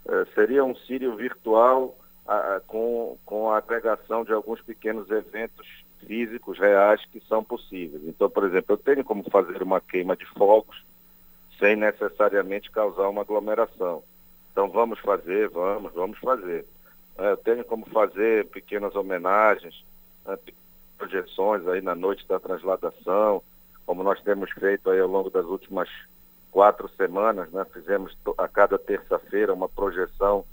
Speaker 9: É, seria um Sírio virtual a, com, com a agregação de alguns pequenos eventos físicos reais que são possíveis. Então, por exemplo, eu tenho como fazer uma queima de fogos sem necessariamente causar uma aglomeração. Então, vamos fazer, vamos, vamos fazer. É, eu tenho como fazer pequenas homenagens, né, projeções aí na noite da transladação, como nós temos feito aí ao longo das últimas quatro semanas, né, fizemos a cada terça-feira uma projeção,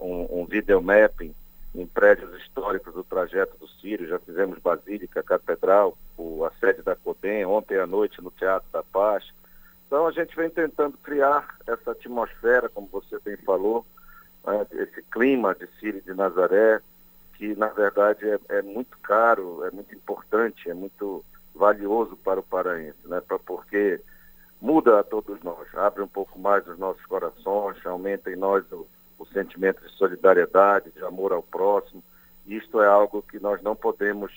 Speaker 9: um, um videomapping em prédios históricos do trajeto do Sírio, já fizemos Basílica, Catedral, o, a sede da CODEM, ontem à noite no Teatro da Paz. Então a gente vem tentando criar essa atmosfera, como você bem falou, né, esse clima de Sírio de Nazaré, que na verdade é, é, muito caro, é muito importante, é muito valioso para o paraense, né, pra, porque muda a todos nós, abre um pouco mais os nossos corações, aumenta em nós o, o sentimento de solidariedade, de amor ao próximo. Isto é algo que nós não podemos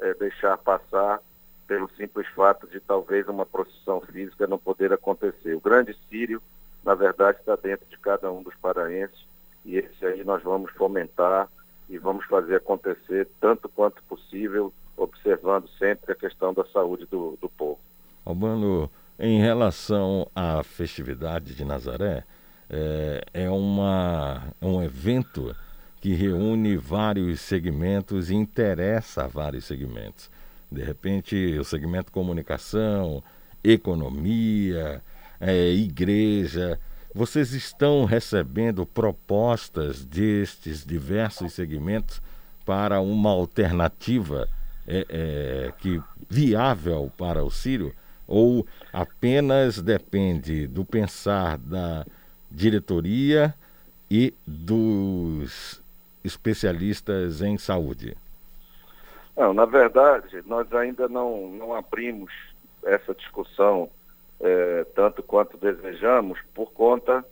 Speaker 9: é, deixar passar pelo simples fato de talvez uma procissão física não poder acontecer. O grande Sírio, na verdade, está dentro de cada um dos paraenses e esse aí nós vamos fomentar e vamos fazer acontecer tanto quanto possível, observando sempre a questão da saúde do, do povo.
Speaker 2: Albano, em relação à festividade de Nazaré, é, é, uma, é um evento que reúne vários segmentos e interessa a vários segmentos. De repente, o segmento comunicação, economia, é, igreja. Vocês estão recebendo propostas destes diversos segmentos para uma alternativa é, é, que viável para o Sírio? Ou apenas depende do pensar da diretoria e dos especialistas em saúde?
Speaker 9: Não, na verdade, nós ainda não, não abrimos essa discussão é, tanto quanto desejamos por conta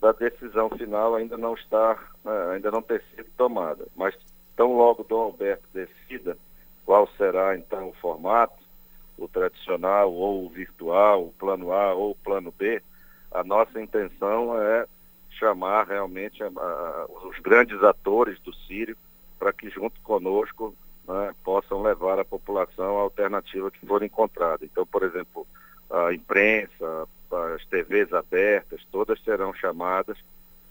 Speaker 9: da decisão final ainda não estar, né, ainda não ter sido tomada. Mas tão logo Dom Alberto decida qual será então o formato, o tradicional ou o virtual, o plano A ou o plano B, a nossa intenção é chamar realmente a, a, os grandes atores do Sírio para que junto conosco né, possam levar à população a alternativa que for encontrada. Então, por exemplo, a imprensa, as TVs abertas, todas serão chamadas.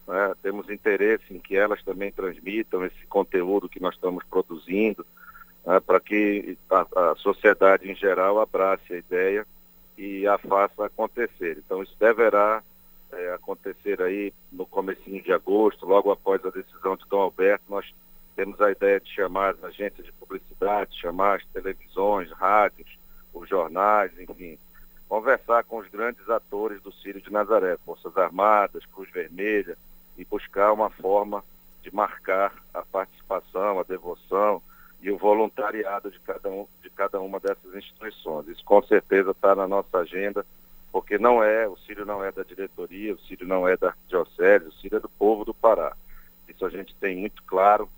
Speaker 9: Né? Temos interesse em que elas também transmitam esse conteúdo que nós estamos produzindo, né, para que a, a sociedade em geral abrace a ideia e a faça acontecer. Então, isso deverá é, acontecer aí no comecinho de agosto, logo após a decisão de Dom Alberto, nós temos a ideia de chamar as agências de publicidade, chamar as televisões, rádios, os jornais, enfim, conversar com os grandes atores do Sírio de Nazaré, Forças Armadas, Cruz Vermelha, e buscar uma forma de marcar a participação, a devoção e o voluntariado de cada, um, de cada uma dessas instituições. Isso com certeza está na nossa agenda porque não é, o Sírio não é da diretoria, o Sírio não é da diocese, o Sírio é do povo do Pará. Isso a gente tem muito claro,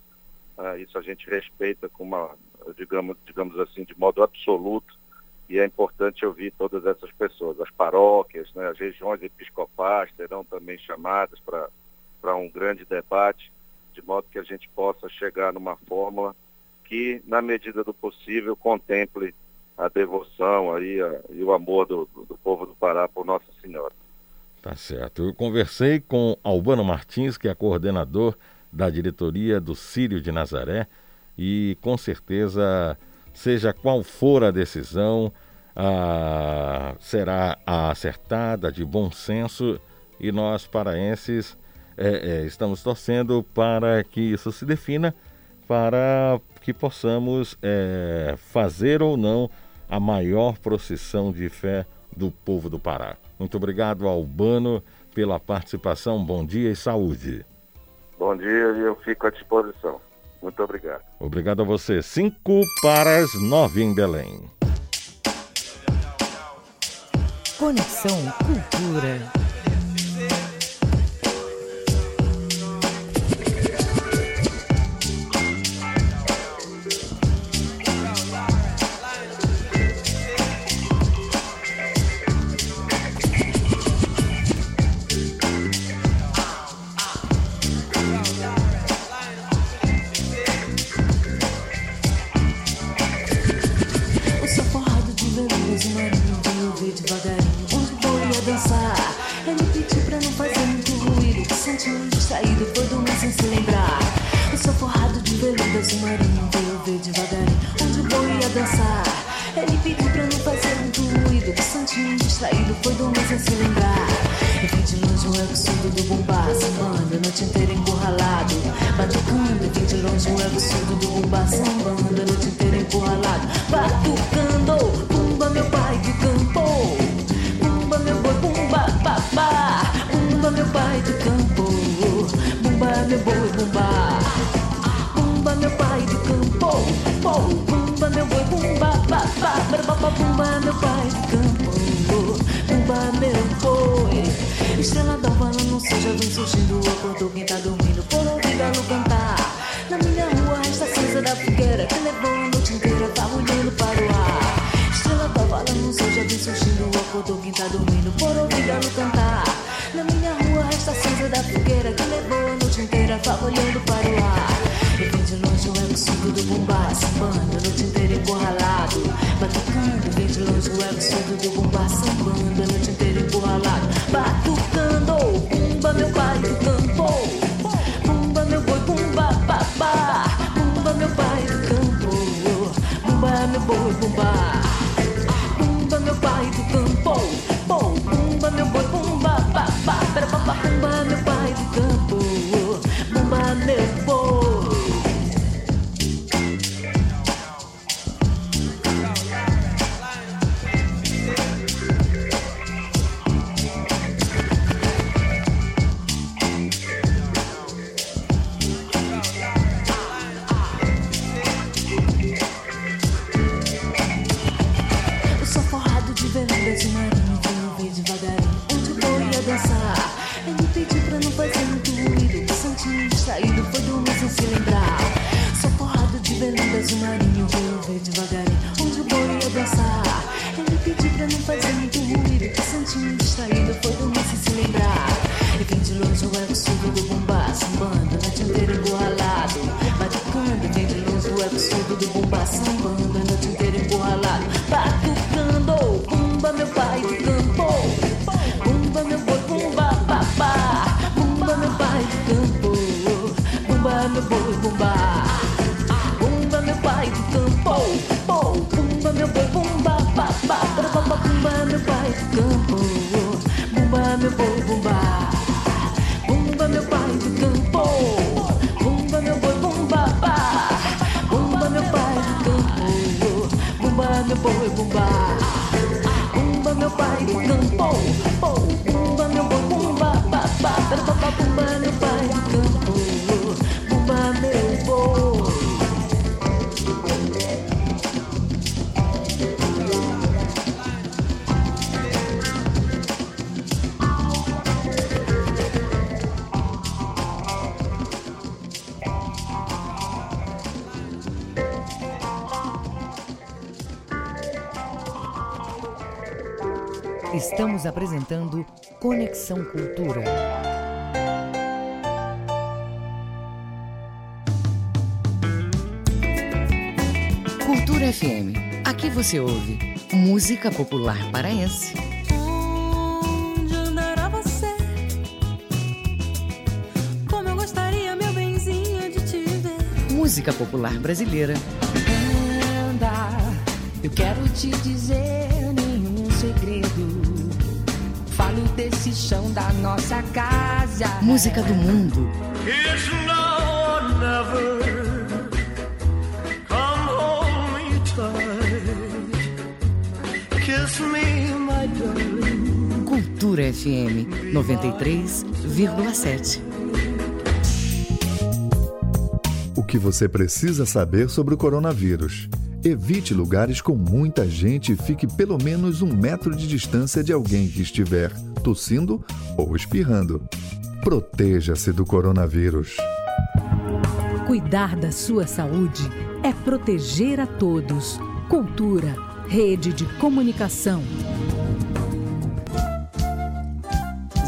Speaker 9: uh, isso a gente respeita com uma, digamos, digamos assim, de modo absoluto, e é importante ouvir todas essas pessoas. As paróquias, né, as regiões episcopais serão também chamadas para um grande debate, de modo que a gente possa chegar numa fórmula que, na medida do possível, contemple a devoção aí a, e o amor do, do povo do Pará por Nossa Senhora.
Speaker 2: Tá certo. Eu conversei com Albano Martins, que é coordenador da diretoria do Sírio de Nazaré, e com certeza, seja qual for a decisão, a, será acertada, de bom senso, e nós paraenses é, é, estamos torcendo para que isso se defina, para que possamos é, fazer ou não a maior procissão de fé do povo do Pará. Muito obrigado, Albano, pela participação. Bom dia e saúde.
Speaker 9: Bom dia e eu fico à disposição. Muito obrigado.
Speaker 2: Obrigado a você. Cinco para as nove em Belém.
Speaker 3: Conexão Cultura.
Speaker 1: Estamos apresentando Conexão Cultura. Cultura FM. Aqui você ouve música popular paraense,
Speaker 3: Onde andará você? Como eu gostaria, meu benzinho, de te ver.
Speaker 1: música popular brasileira,
Speaker 10: Anda, eu quero te dizer nenhum segredo. Desse chão da nossa casa.
Speaker 1: música do mundo,
Speaker 11: It's now or never. Come hold me tight. Kiss me, my darling.
Speaker 1: Cultura FM 93,7.
Speaker 12: O que você precisa saber sobre o coronavírus? Evite lugares com muita gente e fique pelo menos um metro de distância de alguém que estiver tossindo ou espirrando. Proteja-se do coronavírus.
Speaker 13: Cuidar da sua saúde é proteger a todos. Cultura, rede de comunicação.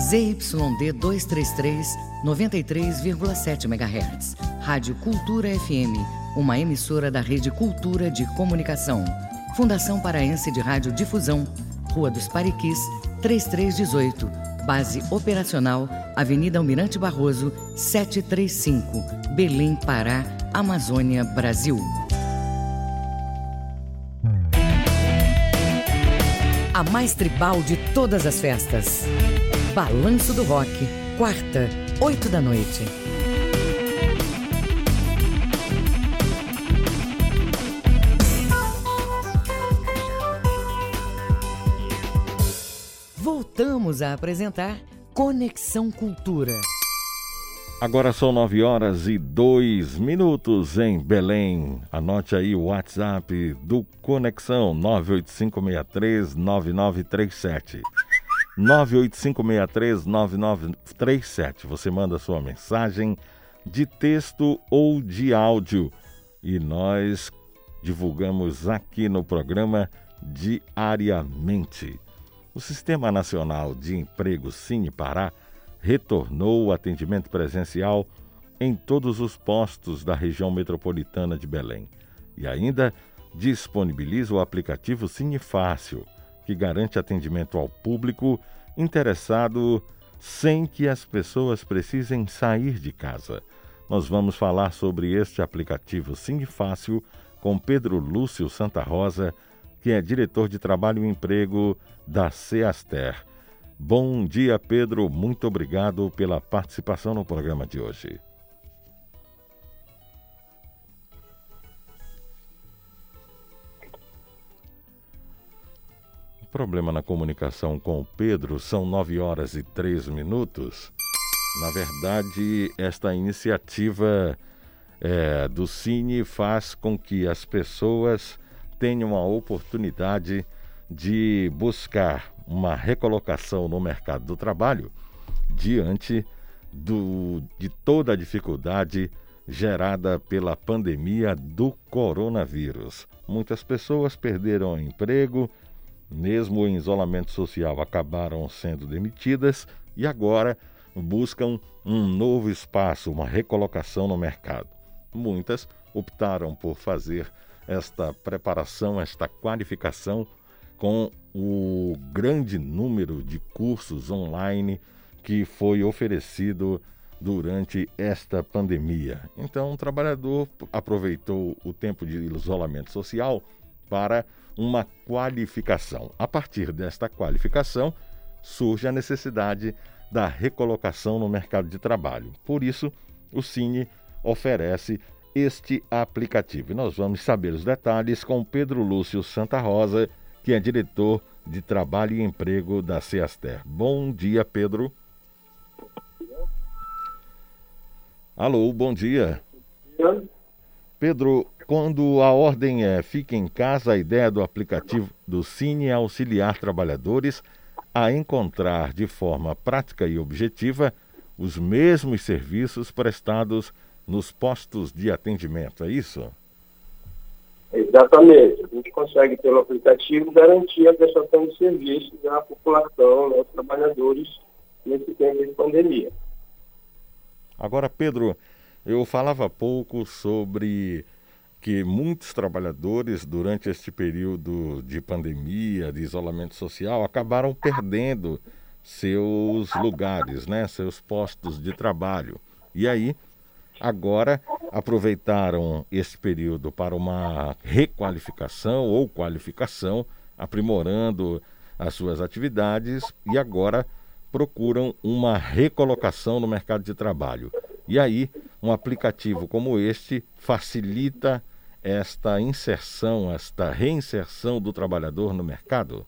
Speaker 1: ZYD 233, 93,7 MHz. Rádio Cultura FM, uma emissora da Rede Cultura de Comunicação. Fundação Paraense de Rádio Difusão, Rua dos Pariquis, 3318. Base operacional, Avenida Almirante Barroso, 735, Belém, Pará, Amazônia, Brasil. A mais tribal de todas as festas. Balanço do Rock, quarta, 8 da noite. Voltamos a apresentar Conexão Cultura.
Speaker 2: Agora são 9 horas e 2 minutos em Belém. Anote aí o WhatsApp do Conexão 985639937. 985639937. Você manda sua mensagem de texto ou de áudio e nós divulgamos aqui no programa diariamente. O Sistema Nacional de Emprego Cine Pará retornou o atendimento presencial em todos os postos da região metropolitana de Belém e ainda disponibiliza o aplicativo Cine Fácil, que garante atendimento ao público interessado sem que as pessoas precisem sair de casa. Nós vamos falar sobre este aplicativo Cine Fácil com Pedro Lúcio Santa Rosa, que é diretor de Trabalho e Emprego da Ceaster. Bom dia, Pedro. Muito obrigado pela participação no programa de hoje. Problema na comunicação com o Pedro, são 9 horas e 3 minutos. Na verdade, esta iniciativa é, do Cine faz com que as pessoas tenham a oportunidade de buscar uma recolocação no mercado do trabalho diante do, de toda a dificuldade gerada pela pandemia do coronavírus. Muitas pessoas perderam o emprego, mesmo em isolamento social, acabaram sendo demitidas e agora buscam um novo espaço, uma recolocação no mercado. Muitas optaram por fazer esta preparação, esta qualificação com o grande número de cursos online que foi oferecido durante esta pandemia. Então, o trabalhador aproveitou o tempo de isolamento social para uma qualificação. A partir desta qualificação, surge a necessidade da recolocação no mercado de trabalho. Por isso, o Cine oferece este aplicativo. E nós vamos saber os detalhes com Pedro Lúcio Santa Rosa, que é diretor de Trabalho e Emprego da Ceaster. Bom dia, Pedro. Alô, bom dia. Pedro, quando a ordem é fique em casa, a ideia do aplicativo do Cine é auxiliar trabalhadores a encontrar de forma prática e objetiva os mesmos serviços prestados nos postos de atendimento, é isso?
Speaker 14: Exatamente. A gente consegue, pelo aplicativo, garantir a prestação de serviços à população, aos trabalhadores, nesse tempo de pandemia.
Speaker 2: Agora, Pedro, eu falava há pouco sobre que muitos trabalhadores, durante este período de pandemia, de isolamento social, acabaram perdendo seus lugares, né, seus postos de trabalho. E aí, agora aproveitaram esse período para uma requalificação ou qualificação, aprimorando as suas atividades e agora procuram uma recolocação no mercado de trabalho. E aí, um aplicativo como este facilita esta inserção, esta reinserção do trabalhador no mercado?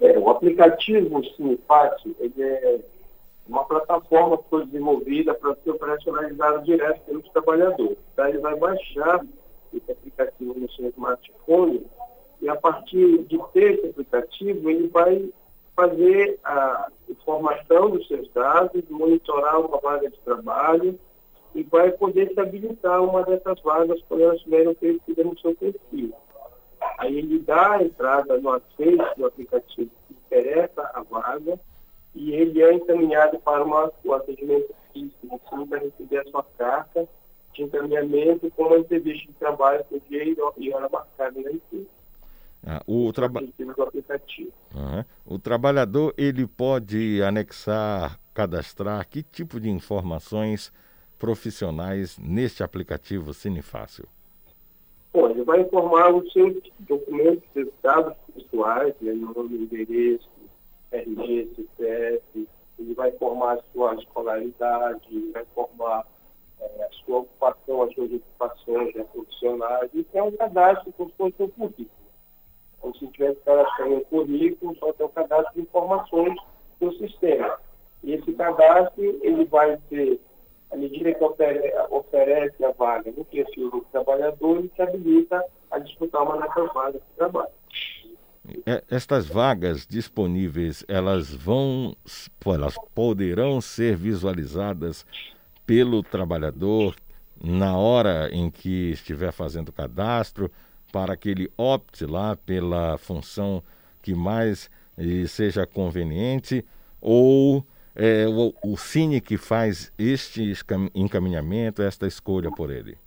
Speaker 14: É, o aplicativo Sim Fácil, ele é uma plataforma que foi desenvolvida para ser operacionalizada direto pelos trabalhadores. Ele vai baixar esse aplicativo no seu smartphone e a partir de ter esse aplicativo, ele vai fazer a informação dos seus dados, monitorar uma vaga de trabalho e vai poder se habilitar uma dessas vagas quando elas tiverem oferecidas no seu perfil. Aí ele dá a entrada no acesso do aplicativo que interessa a vaga e ele é encaminhado para uma, o atendimento físico. Você vai receber a sua carta de encaminhamento com uma entrevista de trabalho com dia e hora marcada na empresa.
Speaker 2: Ah, o, traba... uhum. o trabalhador ele pode anexar, cadastrar que tipo de informações profissionais neste aplicativo Cinefácil?
Speaker 14: Bom, ele vai informar os seus documentos, seus dados pessoais, né, nome, endereço, RG, CPF, ele vai informar a sua escolaridade, vai informar é, a sua ocupação, as suas ocupações né, profissionais, e é um cadastro com o seu currículo. Como se tivesse cadastrando um currículo, só tem um cadastro de informações do sistema. E esse cadastro, ele vai ser, à medida que oferece a vaga no perfil do trabalhador, ele se habilita a disputar uma dessas vagas de trabalho.
Speaker 2: É, estas vagas disponíveis, elas vão, elas poderão ser visualizadas pelo trabalhador na hora em que estiver fazendo o cadastro, para que ele opte lá pela função que mais seja conveniente, ou é o, o Cine que faz este encaminhamento, esta escolha por ele?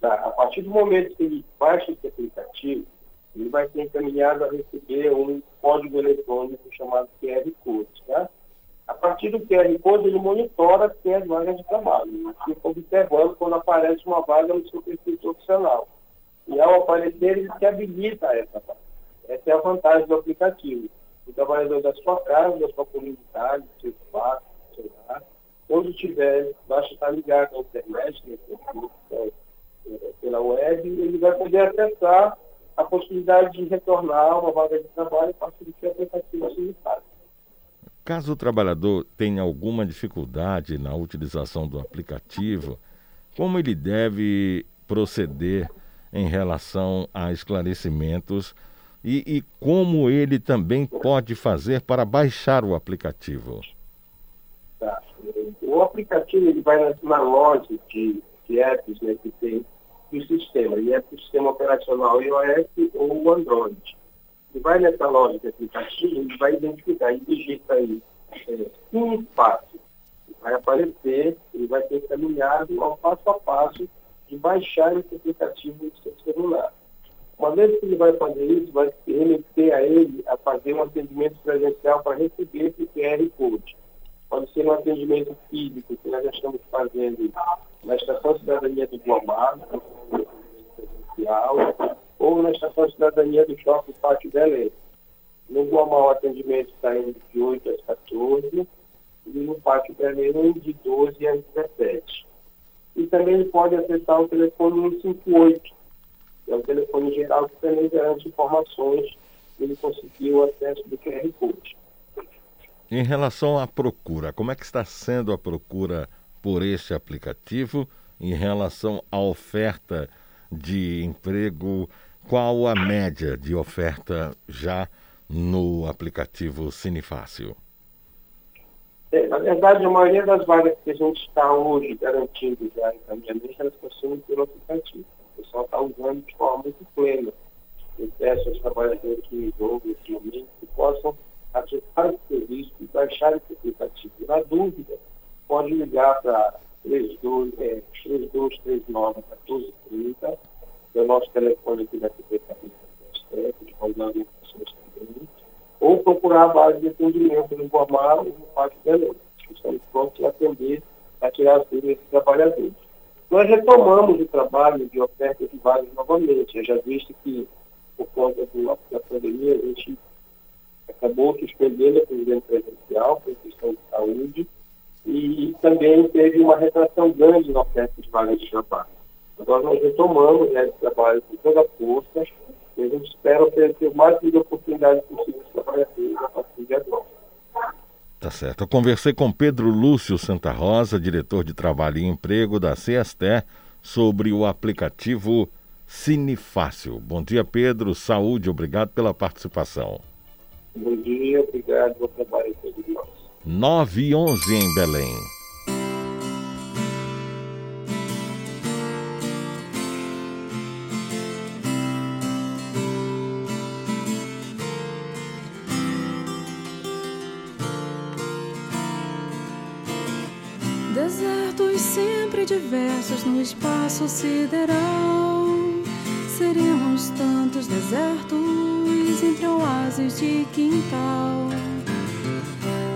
Speaker 14: Tá, a partir do momento que ele baixa esse aplicativo, ele vai ser encaminhado a receber um código eletrônico chamado QR Code. Tá? A partir do QR Code, ele monitora se as vagas de trabalho. Fica observando quando aparece uma vaga no seu perfil profissional. E ao aparecer, ele se habilita a essa vaga. Essa é a vantagem do aplicativo. O trabalhador da sua casa, da sua comunidade, do seu espaço, do seu lar, onde tiver, basta estar ligado à internet, né, pela web, ele vai poder acessar a possibilidade de retornar a uma vaga de trabalho a partir do que o aplicativo necessário.
Speaker 2: Caso o trabalhador tenha alguma dificuldade na utilização do aplicativo, como ele deve proceder em relação a esclarecimentos e, e, como ele também pode fazer para baixar o aplicativo?
Speaker 14: Tá. O aplicativo ele vai na, na loja de, de apps né, que tem do sistema, e é o sistema operacional iOS ou Android. Ele vai nessa de aplicativo, ele vai identificar e digita aí é, um espaço. Vai aparecer, ele vai ser encaminhado ao passo a passo de baixar esse aplicativo no seu celular. Uma vez que ele vai fazer isso, vai remeter a ele a fazer um atendimento presencial para receber esse QR Code. Pode ser um atendimento físico, que nós já estamos fazendo na Estação Cidadania do presencial, ou na Estação Cidadania do Shopping Pátio Belém. No Guamá o atendimento está indo de 8 às 14 e no Pátio Belém de 12 às 17. E também ele pode acessar o telefone 158, que é o telefone geral que também garante informações ele conseguiu acesso do QR Code.
Speaker 2: Em relação à procura, como é que está sendo a procura por este aplicativo em relação à oferta de emprego? Qual a média de oferta já no aplicativo Cinefácil?
Speaker 14: É, na verdade, a maioria das vagas que a gente está hoje garantindo já encaminhamento, elas funcionam pelo aplicativo. O pessoal está usando de forma muito plena. Eu peço aos trabalhadores que me nesse momento que possam acessar esse serviço e baixar esse aplicativo. Na dúvida, pode ligar para 32, 3239 1430, que é o nosso telefone aqui da Secretaria de Informações também, ou procurar a base de atendimento no Guamá ou no Parque Belém. Estamos prontos a atender, a tirar as dúvidas dos trabalhadores. Nós retomamos o trabalho de oferta de vagas novamente. Já visto que, por conta do, da pandemia, a gente acabou suspendendo a presidente presencial por questão de saúde e também teve uma retração grande na oferta de vagas de trabalho. Agora nós retomamos né, esse trabalho com toda a força e a gente espera oferecer o máximo de oportunidades possíveis para trabalhadores a partir de agora.
Speaker 2: Tá certo. Eu conversei com Pedro Lúcio Santa Rosa, diretor de Trabalho e Emprego da CST, sobre o aplicativo Cinefácil. Bom dia, Pedro. Saúde, obrigado pela participação.
Speaker 14: Bom dia, obrigado pelo trabalho de todos nós.
Speaker 2: 9 e 11 em Belém.
Speaker 3: Desertos sempre diversos no espaço sideral. Seríamos tantos desertos entre oásis de quintal.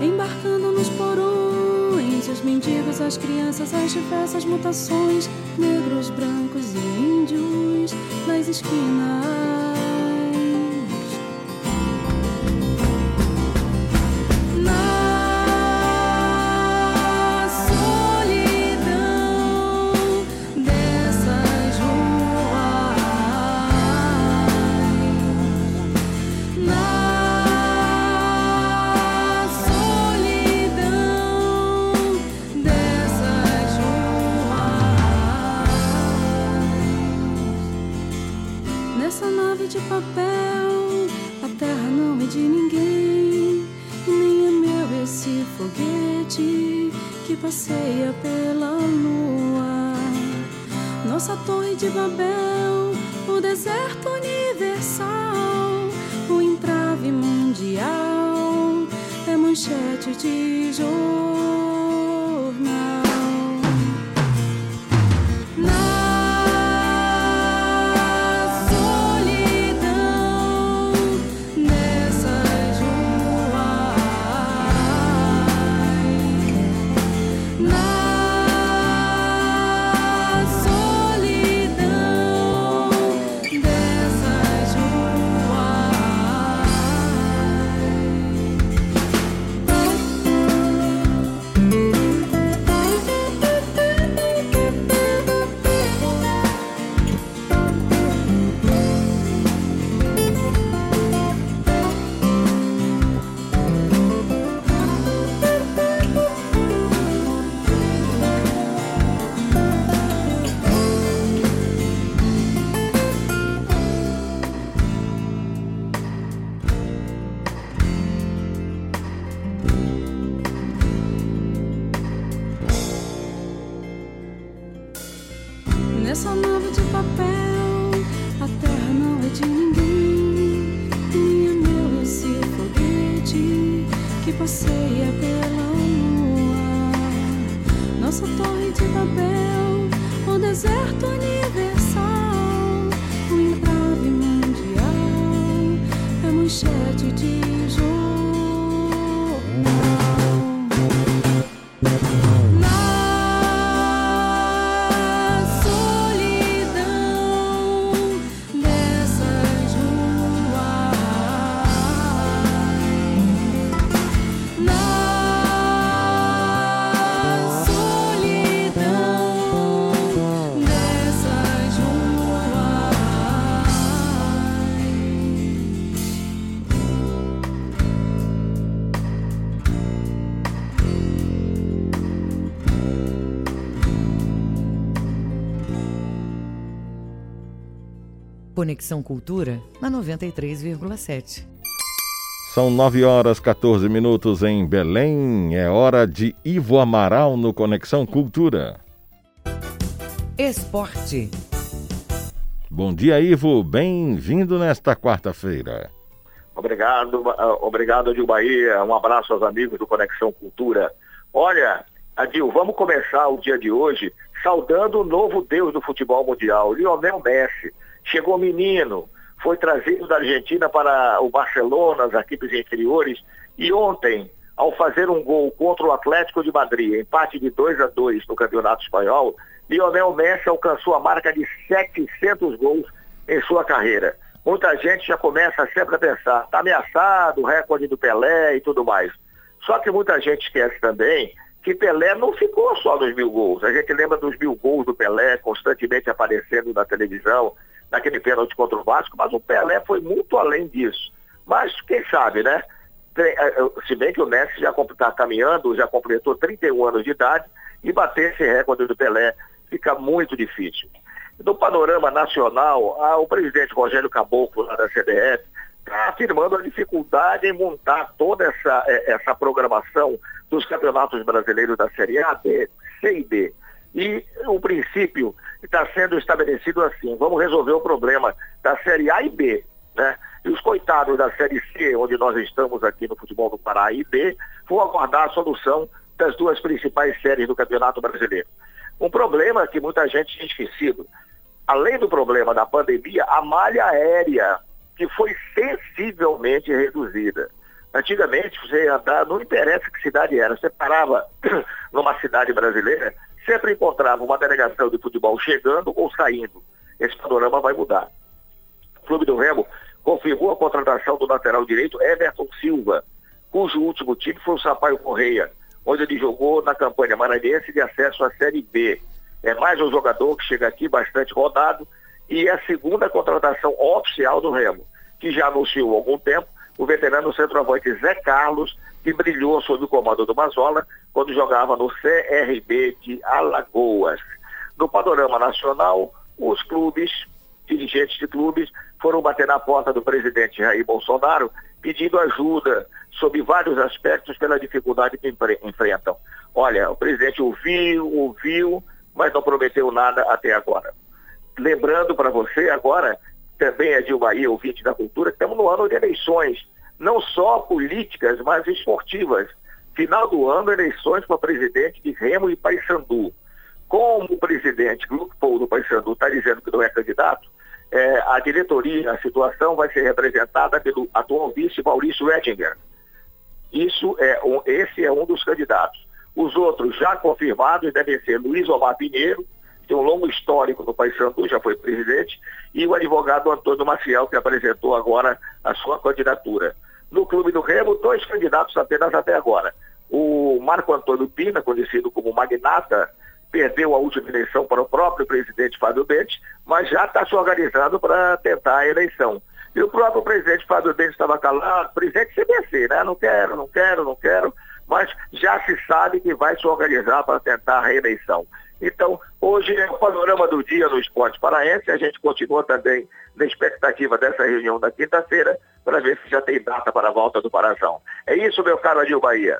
Speaker 3: Embarcando nos porões, os mendigos, as crianças, as diversas mutações, negros, brancos e índios nas esquinas.
Speaker 1: Conexão Cultura na 93,7.
Speaker 2: São 9 horas 14 minutos em Belém. É hora de Ivo Amaral no Conexão Cultura.
Speaker 1: Esporte.
Speaker 2: Bom dia, Ivo. Bem-vindo nesta quarta-feira.
Speaker 6: Obrigado, obrigado, Adil Bahia. Um abraço aos amigos do Conexão Cultura. Olha, Adil, vamos começar o dia de hoje saudando o novo deus do futebol mundial, Lionel Messi Chegou menino, foi trazido da Argentina para o Barcelona, as equipes inferiores, e ontem, ao fazer um gol contra o Atlético de Madrid, empate de 2 a 2 no Campeonato Espanhol, Lionel Messi alcançou a marca de 700 gols em sua carreira. Muita gente já começa sempre a pensar, está ameaçado o recorde do Pelé e tudo mais. Só que muita gente esquece também que Pelé não ficou só nos mil gols. A gente lembra dos mil gols do Pelé constantemente aparecendo na televisão naquele pênalti contra o Vasco, mas o Pelé foi muito além disso. Mas quem sabe, né? Eh, eh, se bem que o Messi já está caminhando, já completou 31 anos de idade e bater esse recorde do Pelé fica muito difícil. No panorama nacional, o presidente Rogério Caboclo, lá da CBF, está afirmando a dificuldade em montar toda essa, eh, essa programação dos campeonatos brasileiros da Série A, B, C e D. E o princípio está sendo estabelecido assim, vamos resolver o problema da Série A e B, né? E os coitados da Série C, onde nós estamos aqui no futebol do Pará e B, vão aguardar a solução das duas principais séries do Campeonato Brasileiro. Um problema que muita gente tinha esquecido. Além do problema da pandemia, a malha aérea, que foi sensivelmente reduzida. Antigamente, você ia andar, não interessa que cidade era, você parava [CLEARS THROAT] numa cidade brasileira, sempre encontrava uma delegação de futebol chegando ou saindo. Esse panorama vai mudar. O Clube do Remo confirmou a contratação do lateral direito Everton Silva, cujo último time foi o Sampaio Correia, onde ele jogou na campanha maranhense de acesso à Série B. É mais um jogador que chega aqui bastante rodado e é a segunda contratação oficial do Remo, que já anunciou há algum tempo o veterano centroavante Zé Carlos, que brilhou sob o comando do Mazola quando jogava no CRB de Alagoas. No panorama nacional, os clubes dirigentes de clubes foram bater na porta do presidente Jair Bolsonaro pedindo ajuda sobre vários aspectos pela dificuldade que enfrentam. Olha, o presidente ouviu, ouviu, mas não prometeu nada até agora. Lembrando para você agora, também é de Bahia, ouvinte da cultura, estamos no ano de eleições, não só políticas, mas esportivas. Final do ano, eleições para presidente de Remo e Paysandu. Como o presidente Luke do Paysandu está dizendo que não é candidato, é, a diretoria, a situação vai ser representada pelo atual vice Maurício Ettinger. Isso é um, esse é um dos candidatos. Os outros já confirmados devem ser Luiz Omar Pinheiro, tem um longo histórico no Paysandu, já foi presidente, e o advogado Antônio Maciel, que apresentou agora a sua candidatura. No Clube do Remo, dois candidatos apenas até agora. O Marco Antônio Pina, conhecido como Magnata, perdeu a última eleição para o próprio presidente Fábio Dente, mas já está se organizando para tentar a eleição. E o próprio presidente Fábio Dente estava calado, presidente CBC, né? Não quero, não quero, não quero, mas já se sabe que vai se organizar para tentar a reeleição. Então, hoje é o panorama do dia no esporte paraense. A gente continua também na expectativa dessa reunião da quinta-feira para ver se já tem data para a volta do Parazão. É isso, meu caro Adil Bahia.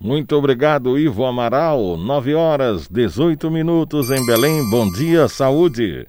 Speaker 3: Muito obrigado, Ivo Amaral. 9 horas 18 minutos em Belém. Bom dia, saúde.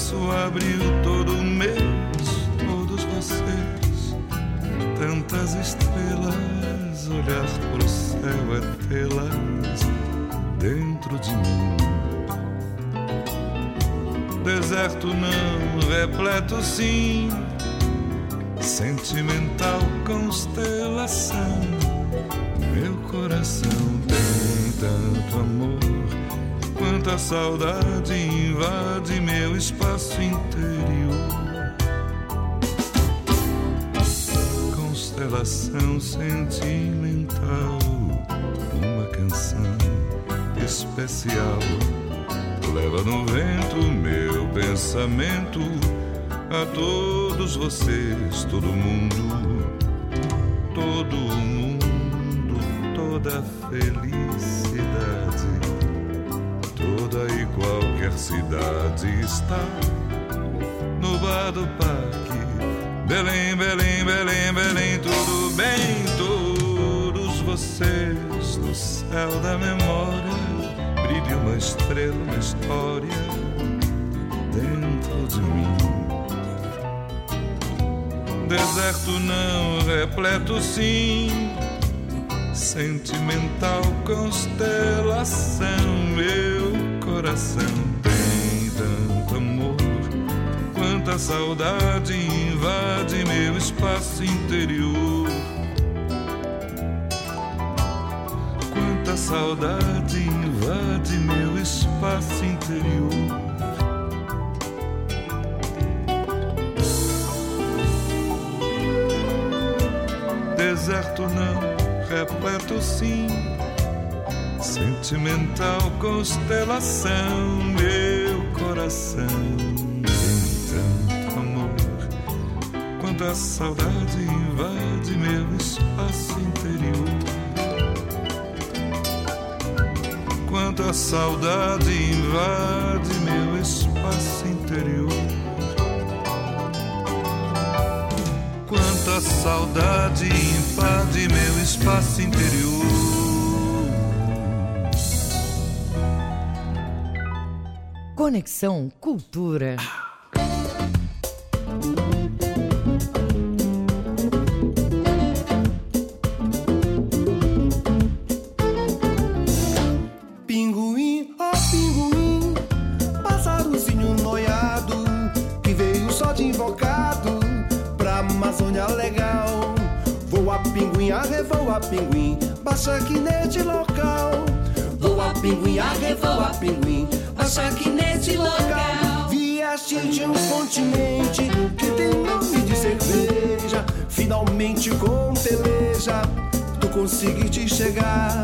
Speaker 15: Março, abril, todo mês, todos vocês, tantas estrelas, olhar pro céu é tê-las dentro de mim. Deserto não, repleto sim, sentimental constelação. Meu coração tem tanto amor, quanta saudade invade meu espaço pensamento a todos vocês, todo mundo, todo mundo, toda felicidade, toda e qualquer cidade está no bar do parque. Belém, Belém, Belém, Belém, tudo bem, todos vocês no céu da memória. Brilha uma estrela, uma história de mim. Deserto não, repleto sim, sentimental constelação. Meu coração tem tanto amor, quanta saudade invade meu espaço interior. Quanta saudade invade meu espaço interior. Sim, sentimental constelação, meu coração tem tanto amor, quanta saudade invade meu espaço interior. Quanta saudade invade meu espaço interior. Quanta saudade invade meu espaço interior.
Speaker 1: Conexão Cultura.
Speaker 11: Pinguim, pinguim, arrevoa pinguim, baixa aqui neste local. Voa pinguim, arrevoa pinguim, baixa aqui neste local. Vieste de um continente que tem nome de cerveja, finalmente com peleja, tu conseguiste chegar.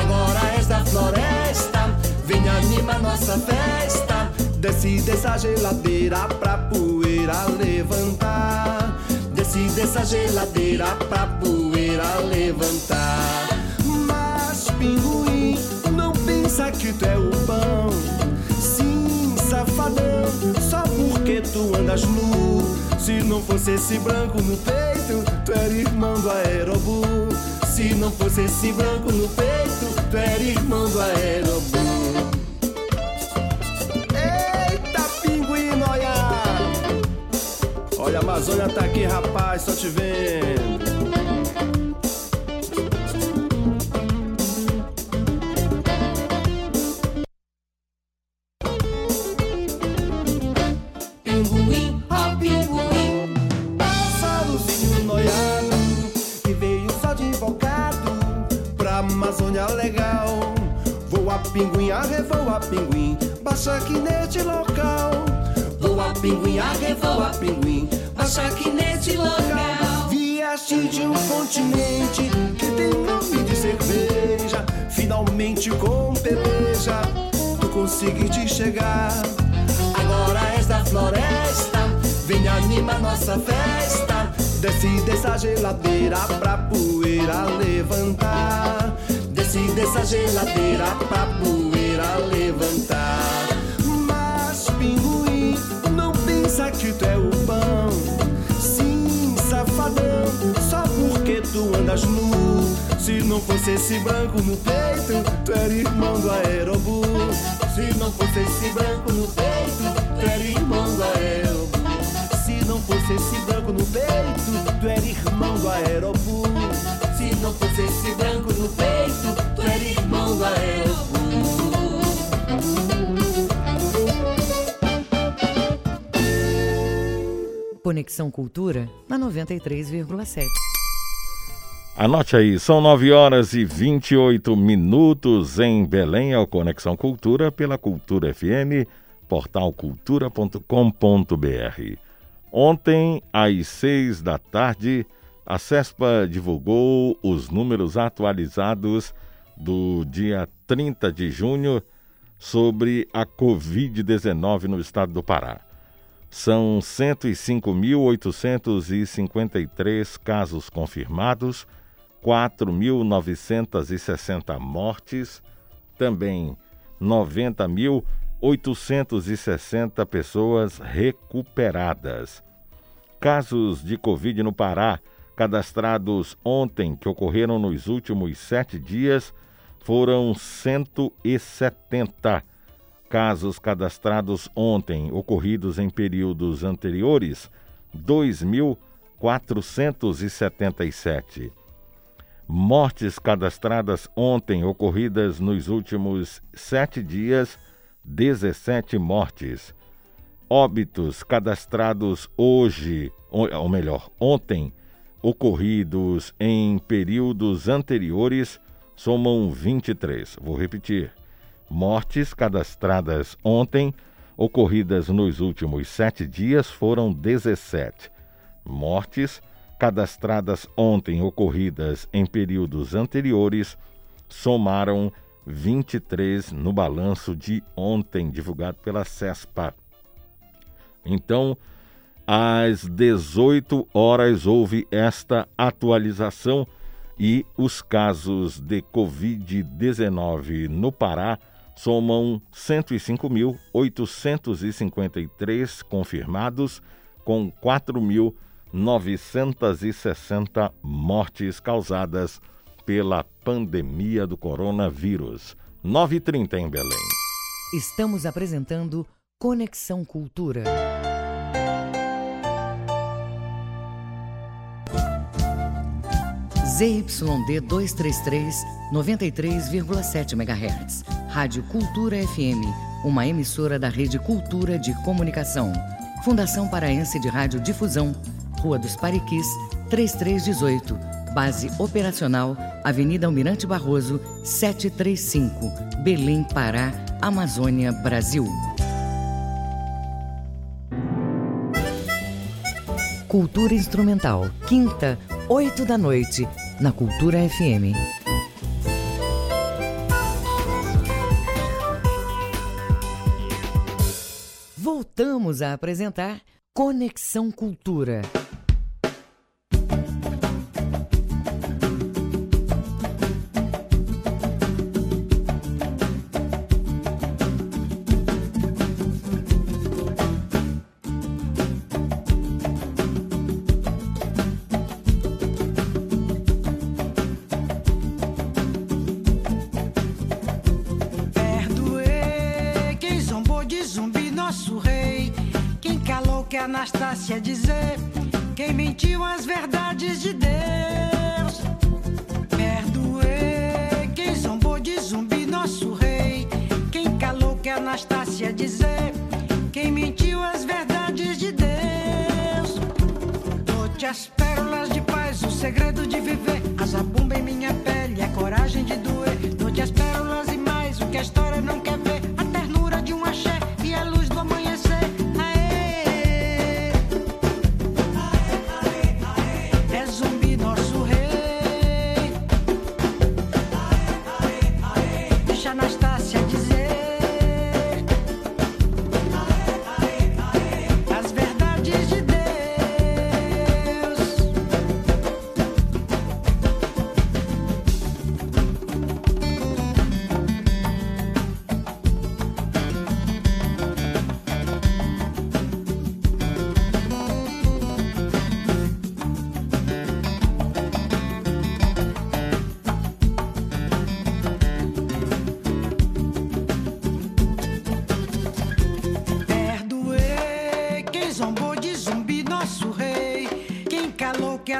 Speaker 11: Agora és da floresta, vem anima nossa festa. Desce dessa geladeira pra poeira levantar. Desce dessa geladeira pra poeira levantar. Mas pinguim, não pensa que tu é o pão. Sim, safadão, só porque tu andas nu. Se não fosse esse branco no peito, tu era irmão do aerobu. Se não fosse esse branco no peito, tu era irmão do aerobu. Olha, a Amazônia tá aqui, rapaz, só te vendo. Tu conseguiste chegar. Agora és da floresta, Vem animar nossa festa. Desce dessa geladeira pra poeira levantar. Desce dessa geladeira pra poeira levantar. Mas pinguim, não pensa que tu é o pão. Sim, safadão, só porque tu andas nu. Se não fosse esse branco no peito, tu era irmão do aerobus. Não fosse esse branco no peito, tu era irmão do aerobus. Se não fosse esse branco no peito, tu era irmão do aerobus. Se não fosse esse branco no peito, tu era irmão do aerobus.
Speaker 1: Conexão Cultura na 93,7.
Speaker 2: Anote aí, são 9 horas e 28 minutos em Belém, ao Conexão Cultura, pela Cultura FM, portal cultura.com.br. Ontem, às 6 da tarde, a CESPA divulgou os números atualizados do dia 30 de junho sobre a Covid-19 no estado do Pará. São 105.853 casos confirmados, 4.960 mortes, também 90.860 pessoas recuperadas. Casos de Covid no Pará cadastrados ontem, que ocorreram nos últimos sete dias, foram 170. Casos cadastrados ontem, ocorridos em períodos anteriores, 2.477. Mortes cadastradas ontem, ocorridas nos últimos sete dias, 17 mortes. Óbitos cadastrados hoje, ou melhor, ontem, ocorridos em períodos anteriores, somam 23. Vou repetir. Mortes cadastradas ontem, ocorridas nos últimos sete dias, foram 17. Mortes cadastradas ontem, ocorridas em períodos anteriores, somaram 23 no balanço de ontem, divulgado pela CESPA. Então, às 18 horas houve esta atualização e os casos de Covid-19 no Pará somam 105.853 confirmados, com 4.960 mortes causadas pela pandemia do coronavírus. 9h30 em Belém.
Speaker 1: Estamos apresentando Conexão Cultura. ZYD 233, 93,7 MHz. Rádio Cultura FM, uma emissora da Rede Cultura de Comunicação. Fundação Paraense de Rádio Difusão, Rua dos Pariquis, 3318. Base operacional, Avenida Almirante Barroso, 735, Belém, Pará, Amazônia, Brasil. Cultura Instrumental, quinta, 8 da noite, na Cultura FM. Voltamos a apresentar Conexão Cultura.
Speaker 16: Anastácia dizer. Quem mentiu as verdades de Deus. Perdoe quem zombou de zumbi, nosso rei. Quem calou que Anastácia dizer. Quem mentiu as verdades de Deus. Dou-te as pérolas de paz, o segredo de viver. A zabumba em minha pele, a coragem de doer.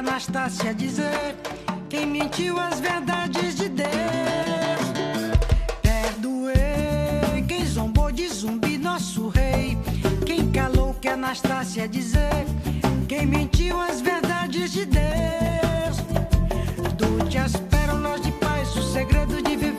Speaker 16: Anastácia dizer. Quem mentiu as verdades de Deus. Perdoei quem zombou de zumbi, nosso rei. Quem calou que Anastácia dizer. Quem mentiu as verdades de Deus. Dou-te as pérolas de paz, o segredo de viver.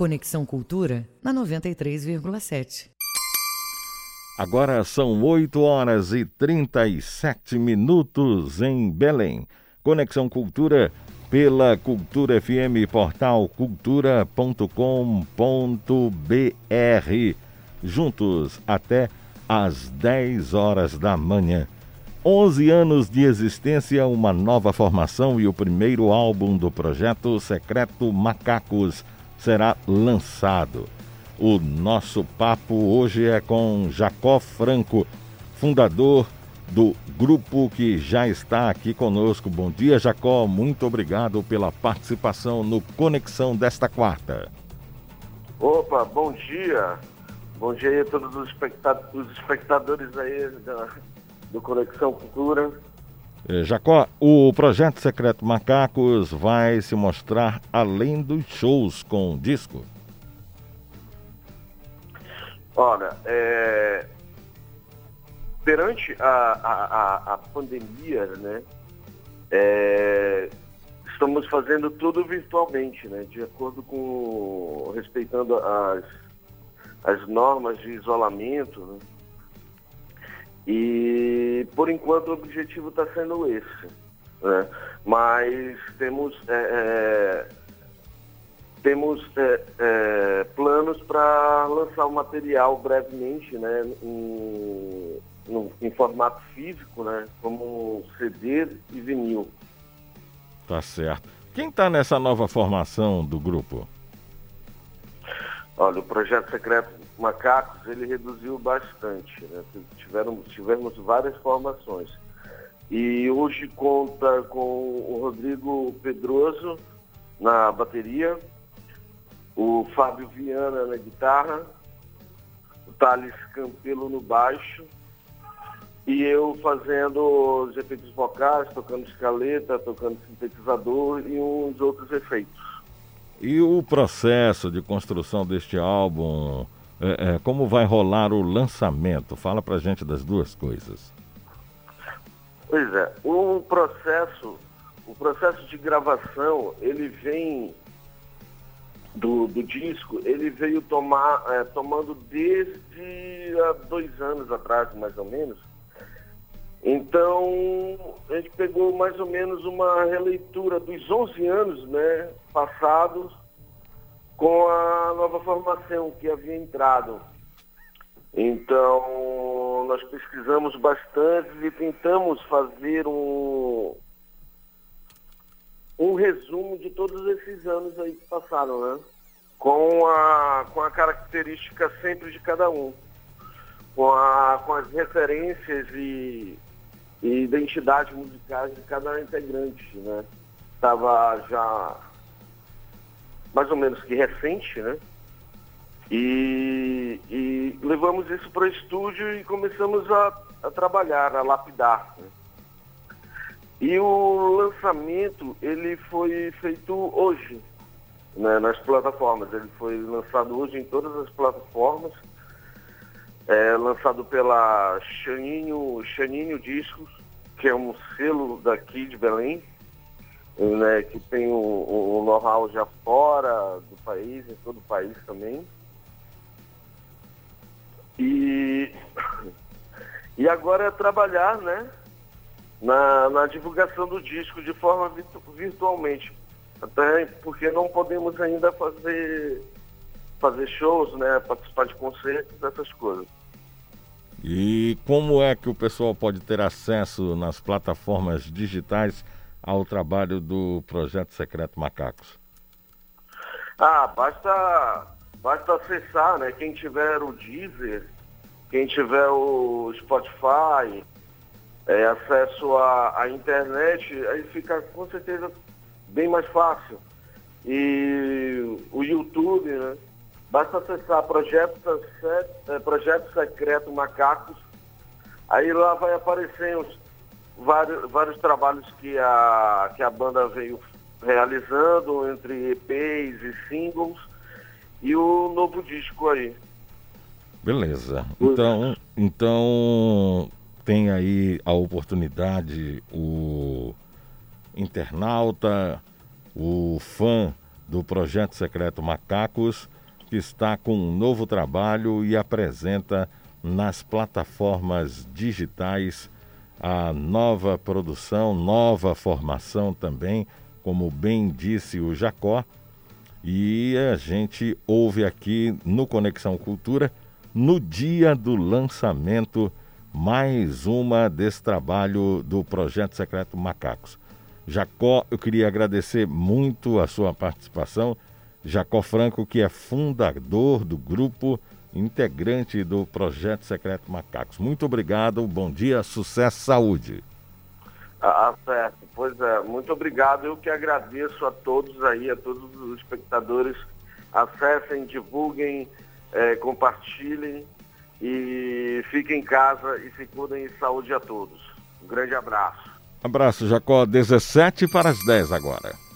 Speaker 1: Conexão Cultura na 93,7.
Speaker 2: Agora são 8 horas e 37 minutos em Belém. Conexão Cultura pela Cultura FM, portal cultura.com.br. Juntos até às 10 horas da manhã. 11 anos de existência, uma nova formação e o primeiro álbum do projeto Secreto Macacos será lançado. O nosso papo hoje é com Jacó Franco, fundador do grupo que já está aqui conosco. Bom dia, Jacó. Muito obrigado pela participação no Conexão desta quarta.
Speaker 9: Opa, bom dia. Bom dia a todos os espectadores, aí do Conexão Cultura.
Speaker 2: É, Jacó, o projeto Secreto Macacos vai se mostrar além dos shows com disco?
Speaker 9: Olha, é, perante a, a, a, a pandemia, né, é, estamos fazendo tudo virtualmente, né, de acordo com, respeitando as, as normas de isolamento, né, e por enquanto o objetivo está sendo esse, né, mas temos é, é temos é, é, planos para lançar o material brevemente, né, em, em formato físico, né, como CD e vinil.
Speaker 2: Tá certo. Quem está nessa nova formação do grupo?
Speaker 9: Olha, o projeto secreto Macacos ele reduziu bastante. Né? Tiveram, tivemos várias formações. E hoje conta com o Rodrigo Pedroso na bateria, o Fábio Viana na guitarra, o Thales Campelo no baixo e eu fazendo os efeitos vocais, tocando escaleta, tocando sintetizador e uns outros efeitos.
Speaker 2: E o processo de construção deste álbum, é, é, como vai rolar o lançamento? Fala pra gente das duas coisas.
Speaker 9: Pois é, o processo, o processo de gravação, ele vem do, do disco, ele veio tomar, é, tomando desde há dois anos atrás, mais ou menos. Então, a gente pegou mais ou menos uma releitura dos 11 anos né, passados com a nova formação que havia entrado. Então, nós pesquisamos bastante e tentamos fazer um, um resumo de todos esses anos aí que passaram, né? Com a, com a característica sempre de cada um, com, a, com as referências e, e identidades musicais de cada integrante, né? Estava já mais ou menos que recente, né? E, e levamos isso para o estúdio e começamos a, a trabalhar, a lapidar. Né? E o lançamento, ele foi feito hoje, né, nas plataformas. Ele foi lançado hoje em todas as plataformas. É, lançado pela Chaninho, Chaninho Discos, que é um selo daqui de Belém, né, que tem o, o know-how já fora do país, em todo o país também. E, e agora é trabalhar, né? na, na divulgação do disco de forma virtu virtualmente. Até porque não podemos ainda fazer, fazer shows, né? Participar de concertos, essas coisas.
Speaker 2: E como é que o pessoal pode ter acesso nas plataformas digitais ao trabalho do Projeto Secreto Macacos?
Speaker 9: Ah, basta, basta acessar, né? Quem tiver o Deezer, quem tiver o Spotify, é, acesso à, à, internet, aí fica com certeza bem mais fácil. E o YouTube, né? Basta acessar Projeto, é, projeto Secreto Macacos, aí lá vai aparecer os, vários, vários trabalhos que a, que a banda veio realizando, entre EPs e singles, e o novo disco aí.
Speaker 2: Beleza. Então, então tem aí a oportunidade o internauta, o fã do Projeto Secreto Macacos, que está com um novo trabalho e apresenta nas plataformas digitais a nova produção, nova formação também, como bem disse o Jacó. E a gente ouve aqui no Conexão Cultura, no dia do lançamento mais uma desse trabalho do Projeto Secreto Macacos. Jacó, eu queria agradecer muito a sua participação. Jacó Franco, que é fundador do grupo, integrante do Projeto Secreto Macacos. Muito obrigado, bom dia, sucesso, saúde.
Speaker 9: Ah, certo. Pois é, muito obrigado. Eu que agradeço a todos aí, a todos os espectadores. Acessem, divulguem, é, compartilhem e fiquem em casa e se cuidem de saúde a todos. Um grande abraço.
Speaker 2: Abraço, Jacó. 17 para as 10 agora.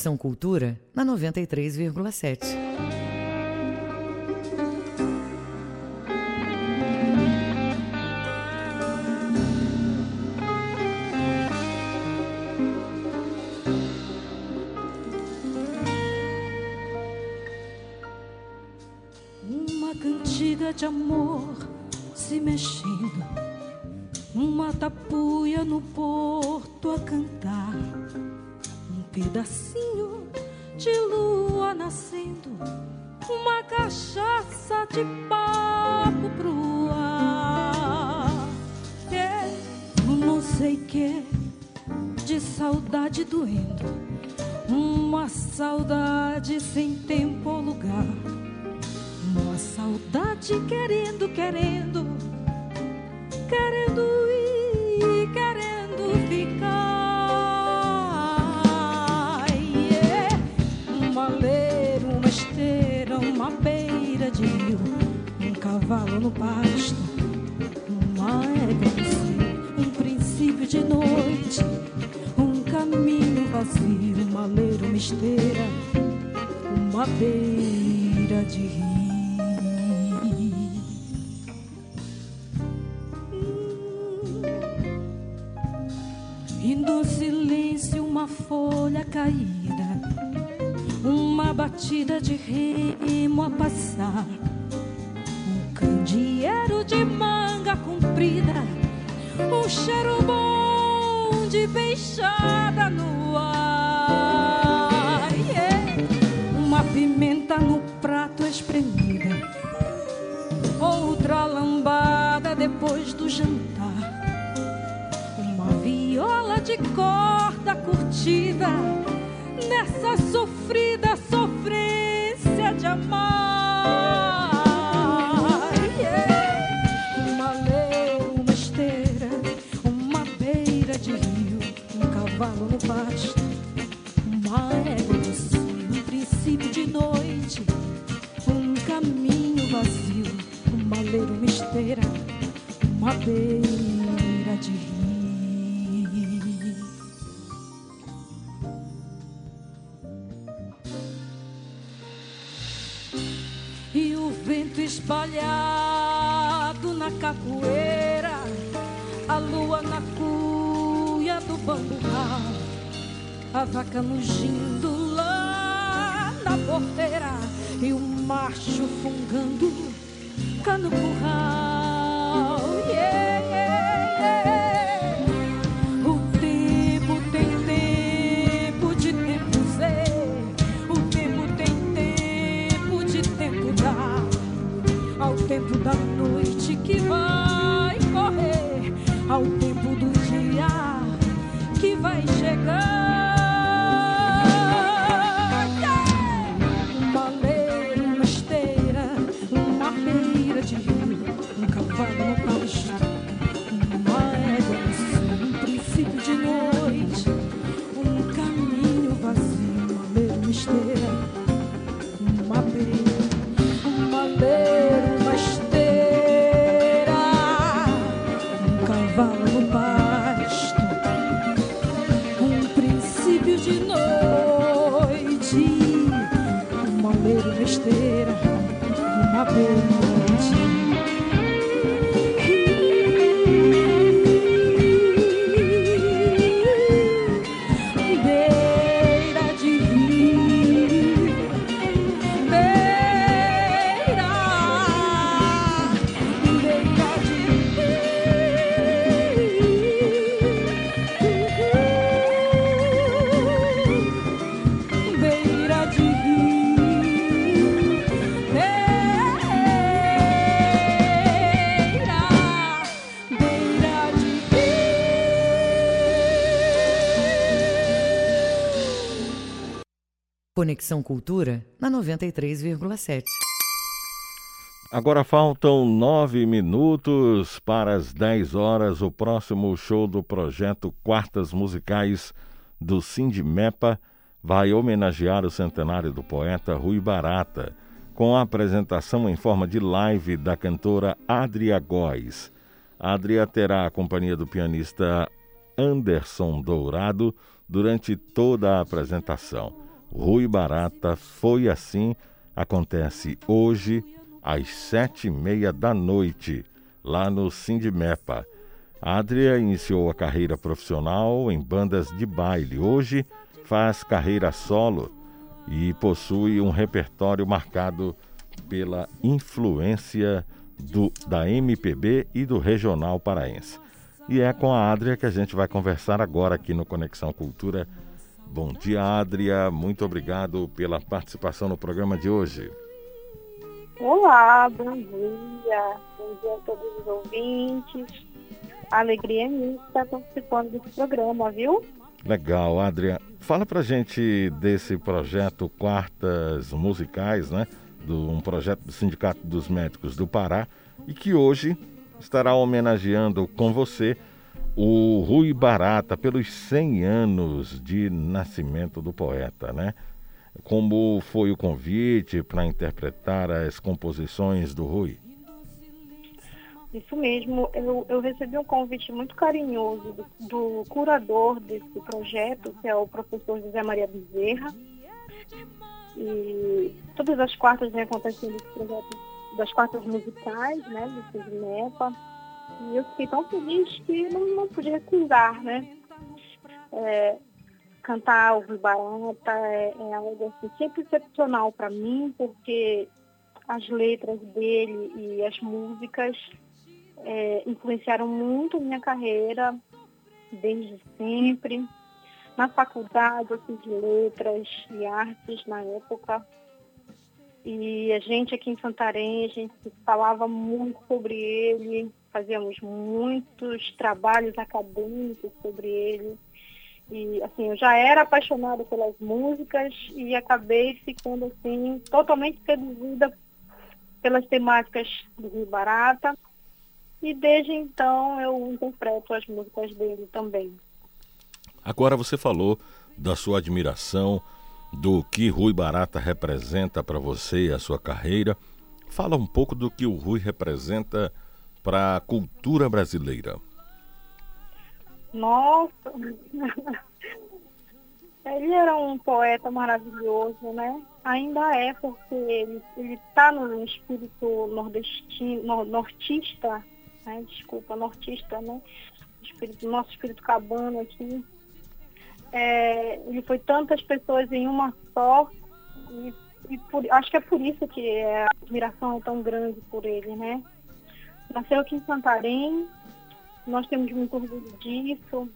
Speaker 1: Conexão Cultura na 93,7.
Speaker 17: Uma cantiga de amor se mexendo, uma tapuia no porto a cantar, um pedacinho de papo pro ar. É, um não sei que de saudade doendo, uma saudade sem tempo ou lugar. Uma saudade querendo, querendo, querendo ir, cavalo no pasto, uma cio, um princípio de noite, um caminho vazio, uma leira, uma esteira, uma beira de rio. E no silêncio uma folha caída, uma batida de remo a passar, comprida, um cheiro bom de peixada no ar, yeah. uma pimenta no prato espremida, outra lambada depois do jantar uma viola de corda curtida nessa sofrida beira de rio. E o vento espalhado na capoeira, a lua na cuia do bamburral, a vaca mugindo lá na porteira e o macho fungando cá no curral.
Speaker 1: Conexão Cultura na 93,7.
Speaker 2: Agora faltam nove minutos para as 10 horas. O próximo show do projeto Quartas Musicais do Sindimepa vai homenagear o centenário do poeta Rui Barata, com a apresentação em forma de live da cantora Adria Góes. Adria terá a companhia do pianista Anderson Dourado durante toda a apresentação. Rui Barata foi assim, acontece hoje às sete e meia da noite, lá no Sindimepa. Adria iniciou a carreira profissional em bandas de baile. Hoje faz carreira solo e possui um repertório marcado pela influência do, da MPB e do regional paraense. E é com a Adria que a gente vai conversar agora aqui no Conexão Cultura. Bom dia, Adria. Muito obrigado pela participação no programa de hoje.
Speaker 18: Olá, bom dia. Bom dia a todos os ouvintes. A alegria é minha estar participando desse programa, viu?
Speaker 2: Legal, Adria. Fala pra gente desse projeto Quartas Musicais, né? Do, um projeto do Sindicato dos Médicos do Pará e que hoje estará homenageando com você o Rui Barata pelos 100 anos de nascimento do poeta, né? como foi o convite para interpretar as composições do Rui?
Speaker 18: Isso mesmo, eu, eu recebi um convite muito carinhoso do, do, curador desse projeto, que é o professor José Maria Bezerra. E todas as quartas vem acontecendo esse projeto das quartas musicais, né, do Cisnepa. E eu fiquei tão feliz que não, não podia recusar, né? É, cantar o Barata é, é, algo assim, sempre excepcional para mim, porque as letras dele e as músicas é, influenciaram muito minha carreira desde sempre. Na faculdade, eu fiz letras e artes na época. E a gente aqui em Santarém, a gente falava muito sobre ele, fazíamos muitos trabalhos acadêmicos sobre ele. E assim, eu já era apaixonada pelas músicas e acabei ficando assim totalmente seduzida pelas temáticas do Rio Barata. E desde então eu interpreto as músicas dele também.
Speaker 2: Agora você falou da sua admiração, do que Rui Barata representa para você e a sua carreira. Fala um pouco do que o Rui representa para a cultura brasileira.
Speaker 18: Nossa! [LAUGHS] Ele era um poeta maravilhoso, né? Ainda é, porque ele está no espírito nordestino, nortista, né? desculpa, nortista, né? Espírito, nosso espírito cabano aqui. É, ele foi tantas pessoas em uma só, e, e por, acho que é por isso que a admiração é tão grande por ele, né? Nasceu aqui em Santarém, nós temos muito orgulho disso.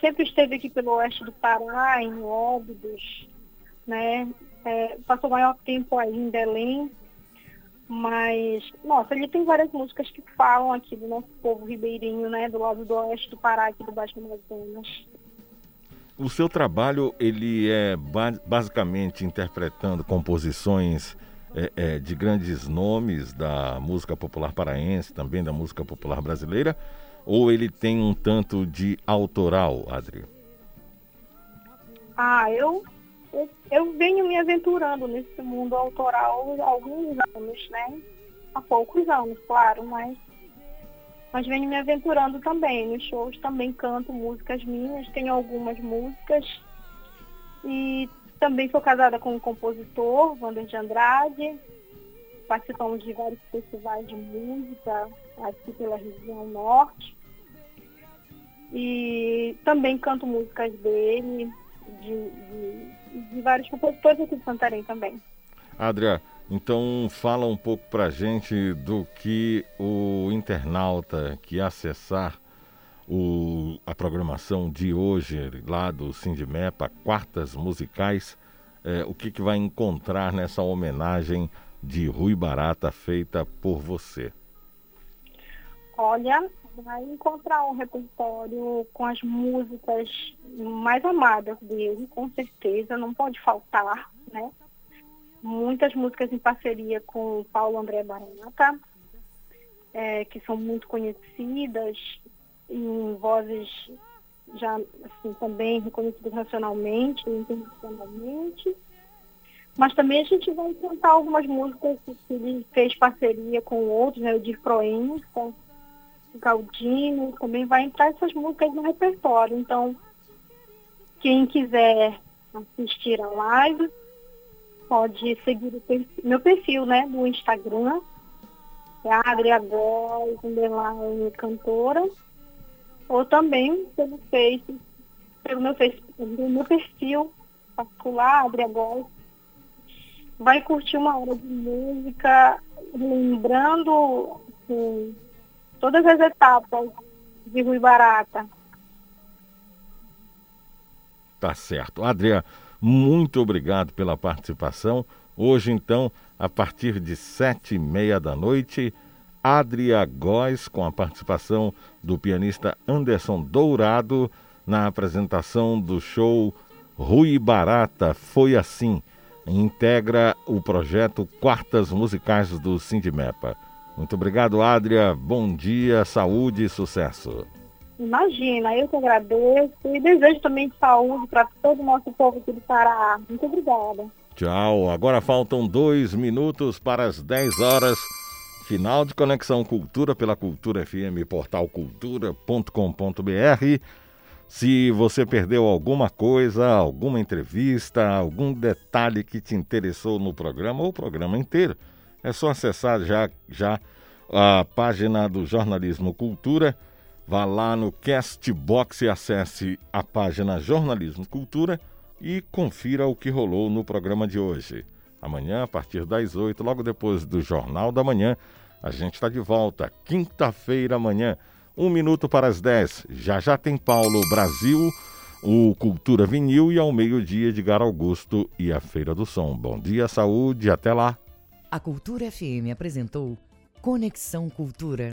Speaker 18: Sempre esteve aqui pelo oeste do Pará, em Óbidos, né? É, passou maior tempo aí em Belém. Mas, nossa, ele tem várias músicas que falam aqui do nosso povo ribeirinho, né? Do lado do oeste do Pará, aqui do Baixo Amazonas.
Speaker 2: O seu trabalho, ele é basicamente interpretando composições é, é, de grandes nomes da música popular paraense, também da música popular brasileira, ou ele tem um tanto de autoral, Adri?
Speaker 18: Ah, eu, eu, eu venho me aventurando nesse mundo autoral há alguns anos, né? Há poucos anos, claro, mas, mas venho me aventurando também. Nos shows também canto músicas minhas, tenho algumas músicas. E também sou casada com um compositor, Wander de Andrade. Participamos de vários festivais de música aqui pela região norte. E também canto músicas dele, de, de, de vários compositores aqui de Santarém também.
Speaker 2: Adria, então fala um pouco pra gente do que o internauta que acessar o, a programação de hoje lá do Sindimepa, quartas musicais, é, o que, que vai encontrar nessa homenagem de Rui Barata feita por você?
Speaker 18: Olha, vai encontrar um repertório com as músicas mais amadas dele, com certeza, não pode faltar, né? Muitas músicas em parceria com Paulo André Barata, é, que são muito conhecidas, em vozes já assim, também reconhecidas nacionalmente internacionalmente. Mas também a gente vai cantar algumas músicas que ele fez parceria com outros, né? O Dir Proença, o Galdino, também vai entrar essas músicas no repertório. Então, quem quiser assistir a live, pode seguir perfil, meu perfil, né, do Instagram, é Adria underline cantora, ou também pelo Face, pelo meu, pelo meu perfil particular, Adria Góes. Vai curtir uma hora de música, lembrando assim, todas as etapas de Rui Barata.
Speaker 2: Tá certo. Adriana, muito obrigado pela participação. Hoje, então, a partir de sete e meia da noite, Adria Góes, com a participação do pianista Anderson Dourado, na apresentação do show Rui Barata Foi Assim. Integra o projeto Quartas Musicais do Sindimepa. Muito obrigado, Adria. Bom dia, saúde e sucesso.
Speaker 18: Imagina, eu que agradeço e desejo também saúde para todo o nosso povo aqui do Pará. Muito obrigada.
Speaker 2: Tchau. Agora faltam dois minutos para as 10 horas. Final de Conexão Cultura pela Cultura FM, portal cultura.com.br. Se você perdeu alguma coisa, alguma entrevista, algum detalhe que te interessou no programa ou o programa inteiro, é só acessar já, já a página do Jornalismo Cultura. Vá lá no Castbox e acesse a página Jornalismo Cultura e confira o que rolou no programa de hoje. Amanhã, a partir das 8, logo depois do Jornal da Manhã, a gente está de volta. Quinta-feira amanhã, um minuto para as 10. Já já tem Paulo Brasil, o Cultura Vinil e ao meio-dia Edgar Augusto e a Feira do Som. Bom dia, saúde, até lá.
Speaker 1: A Cultura FM apresentou Conexão Cultura.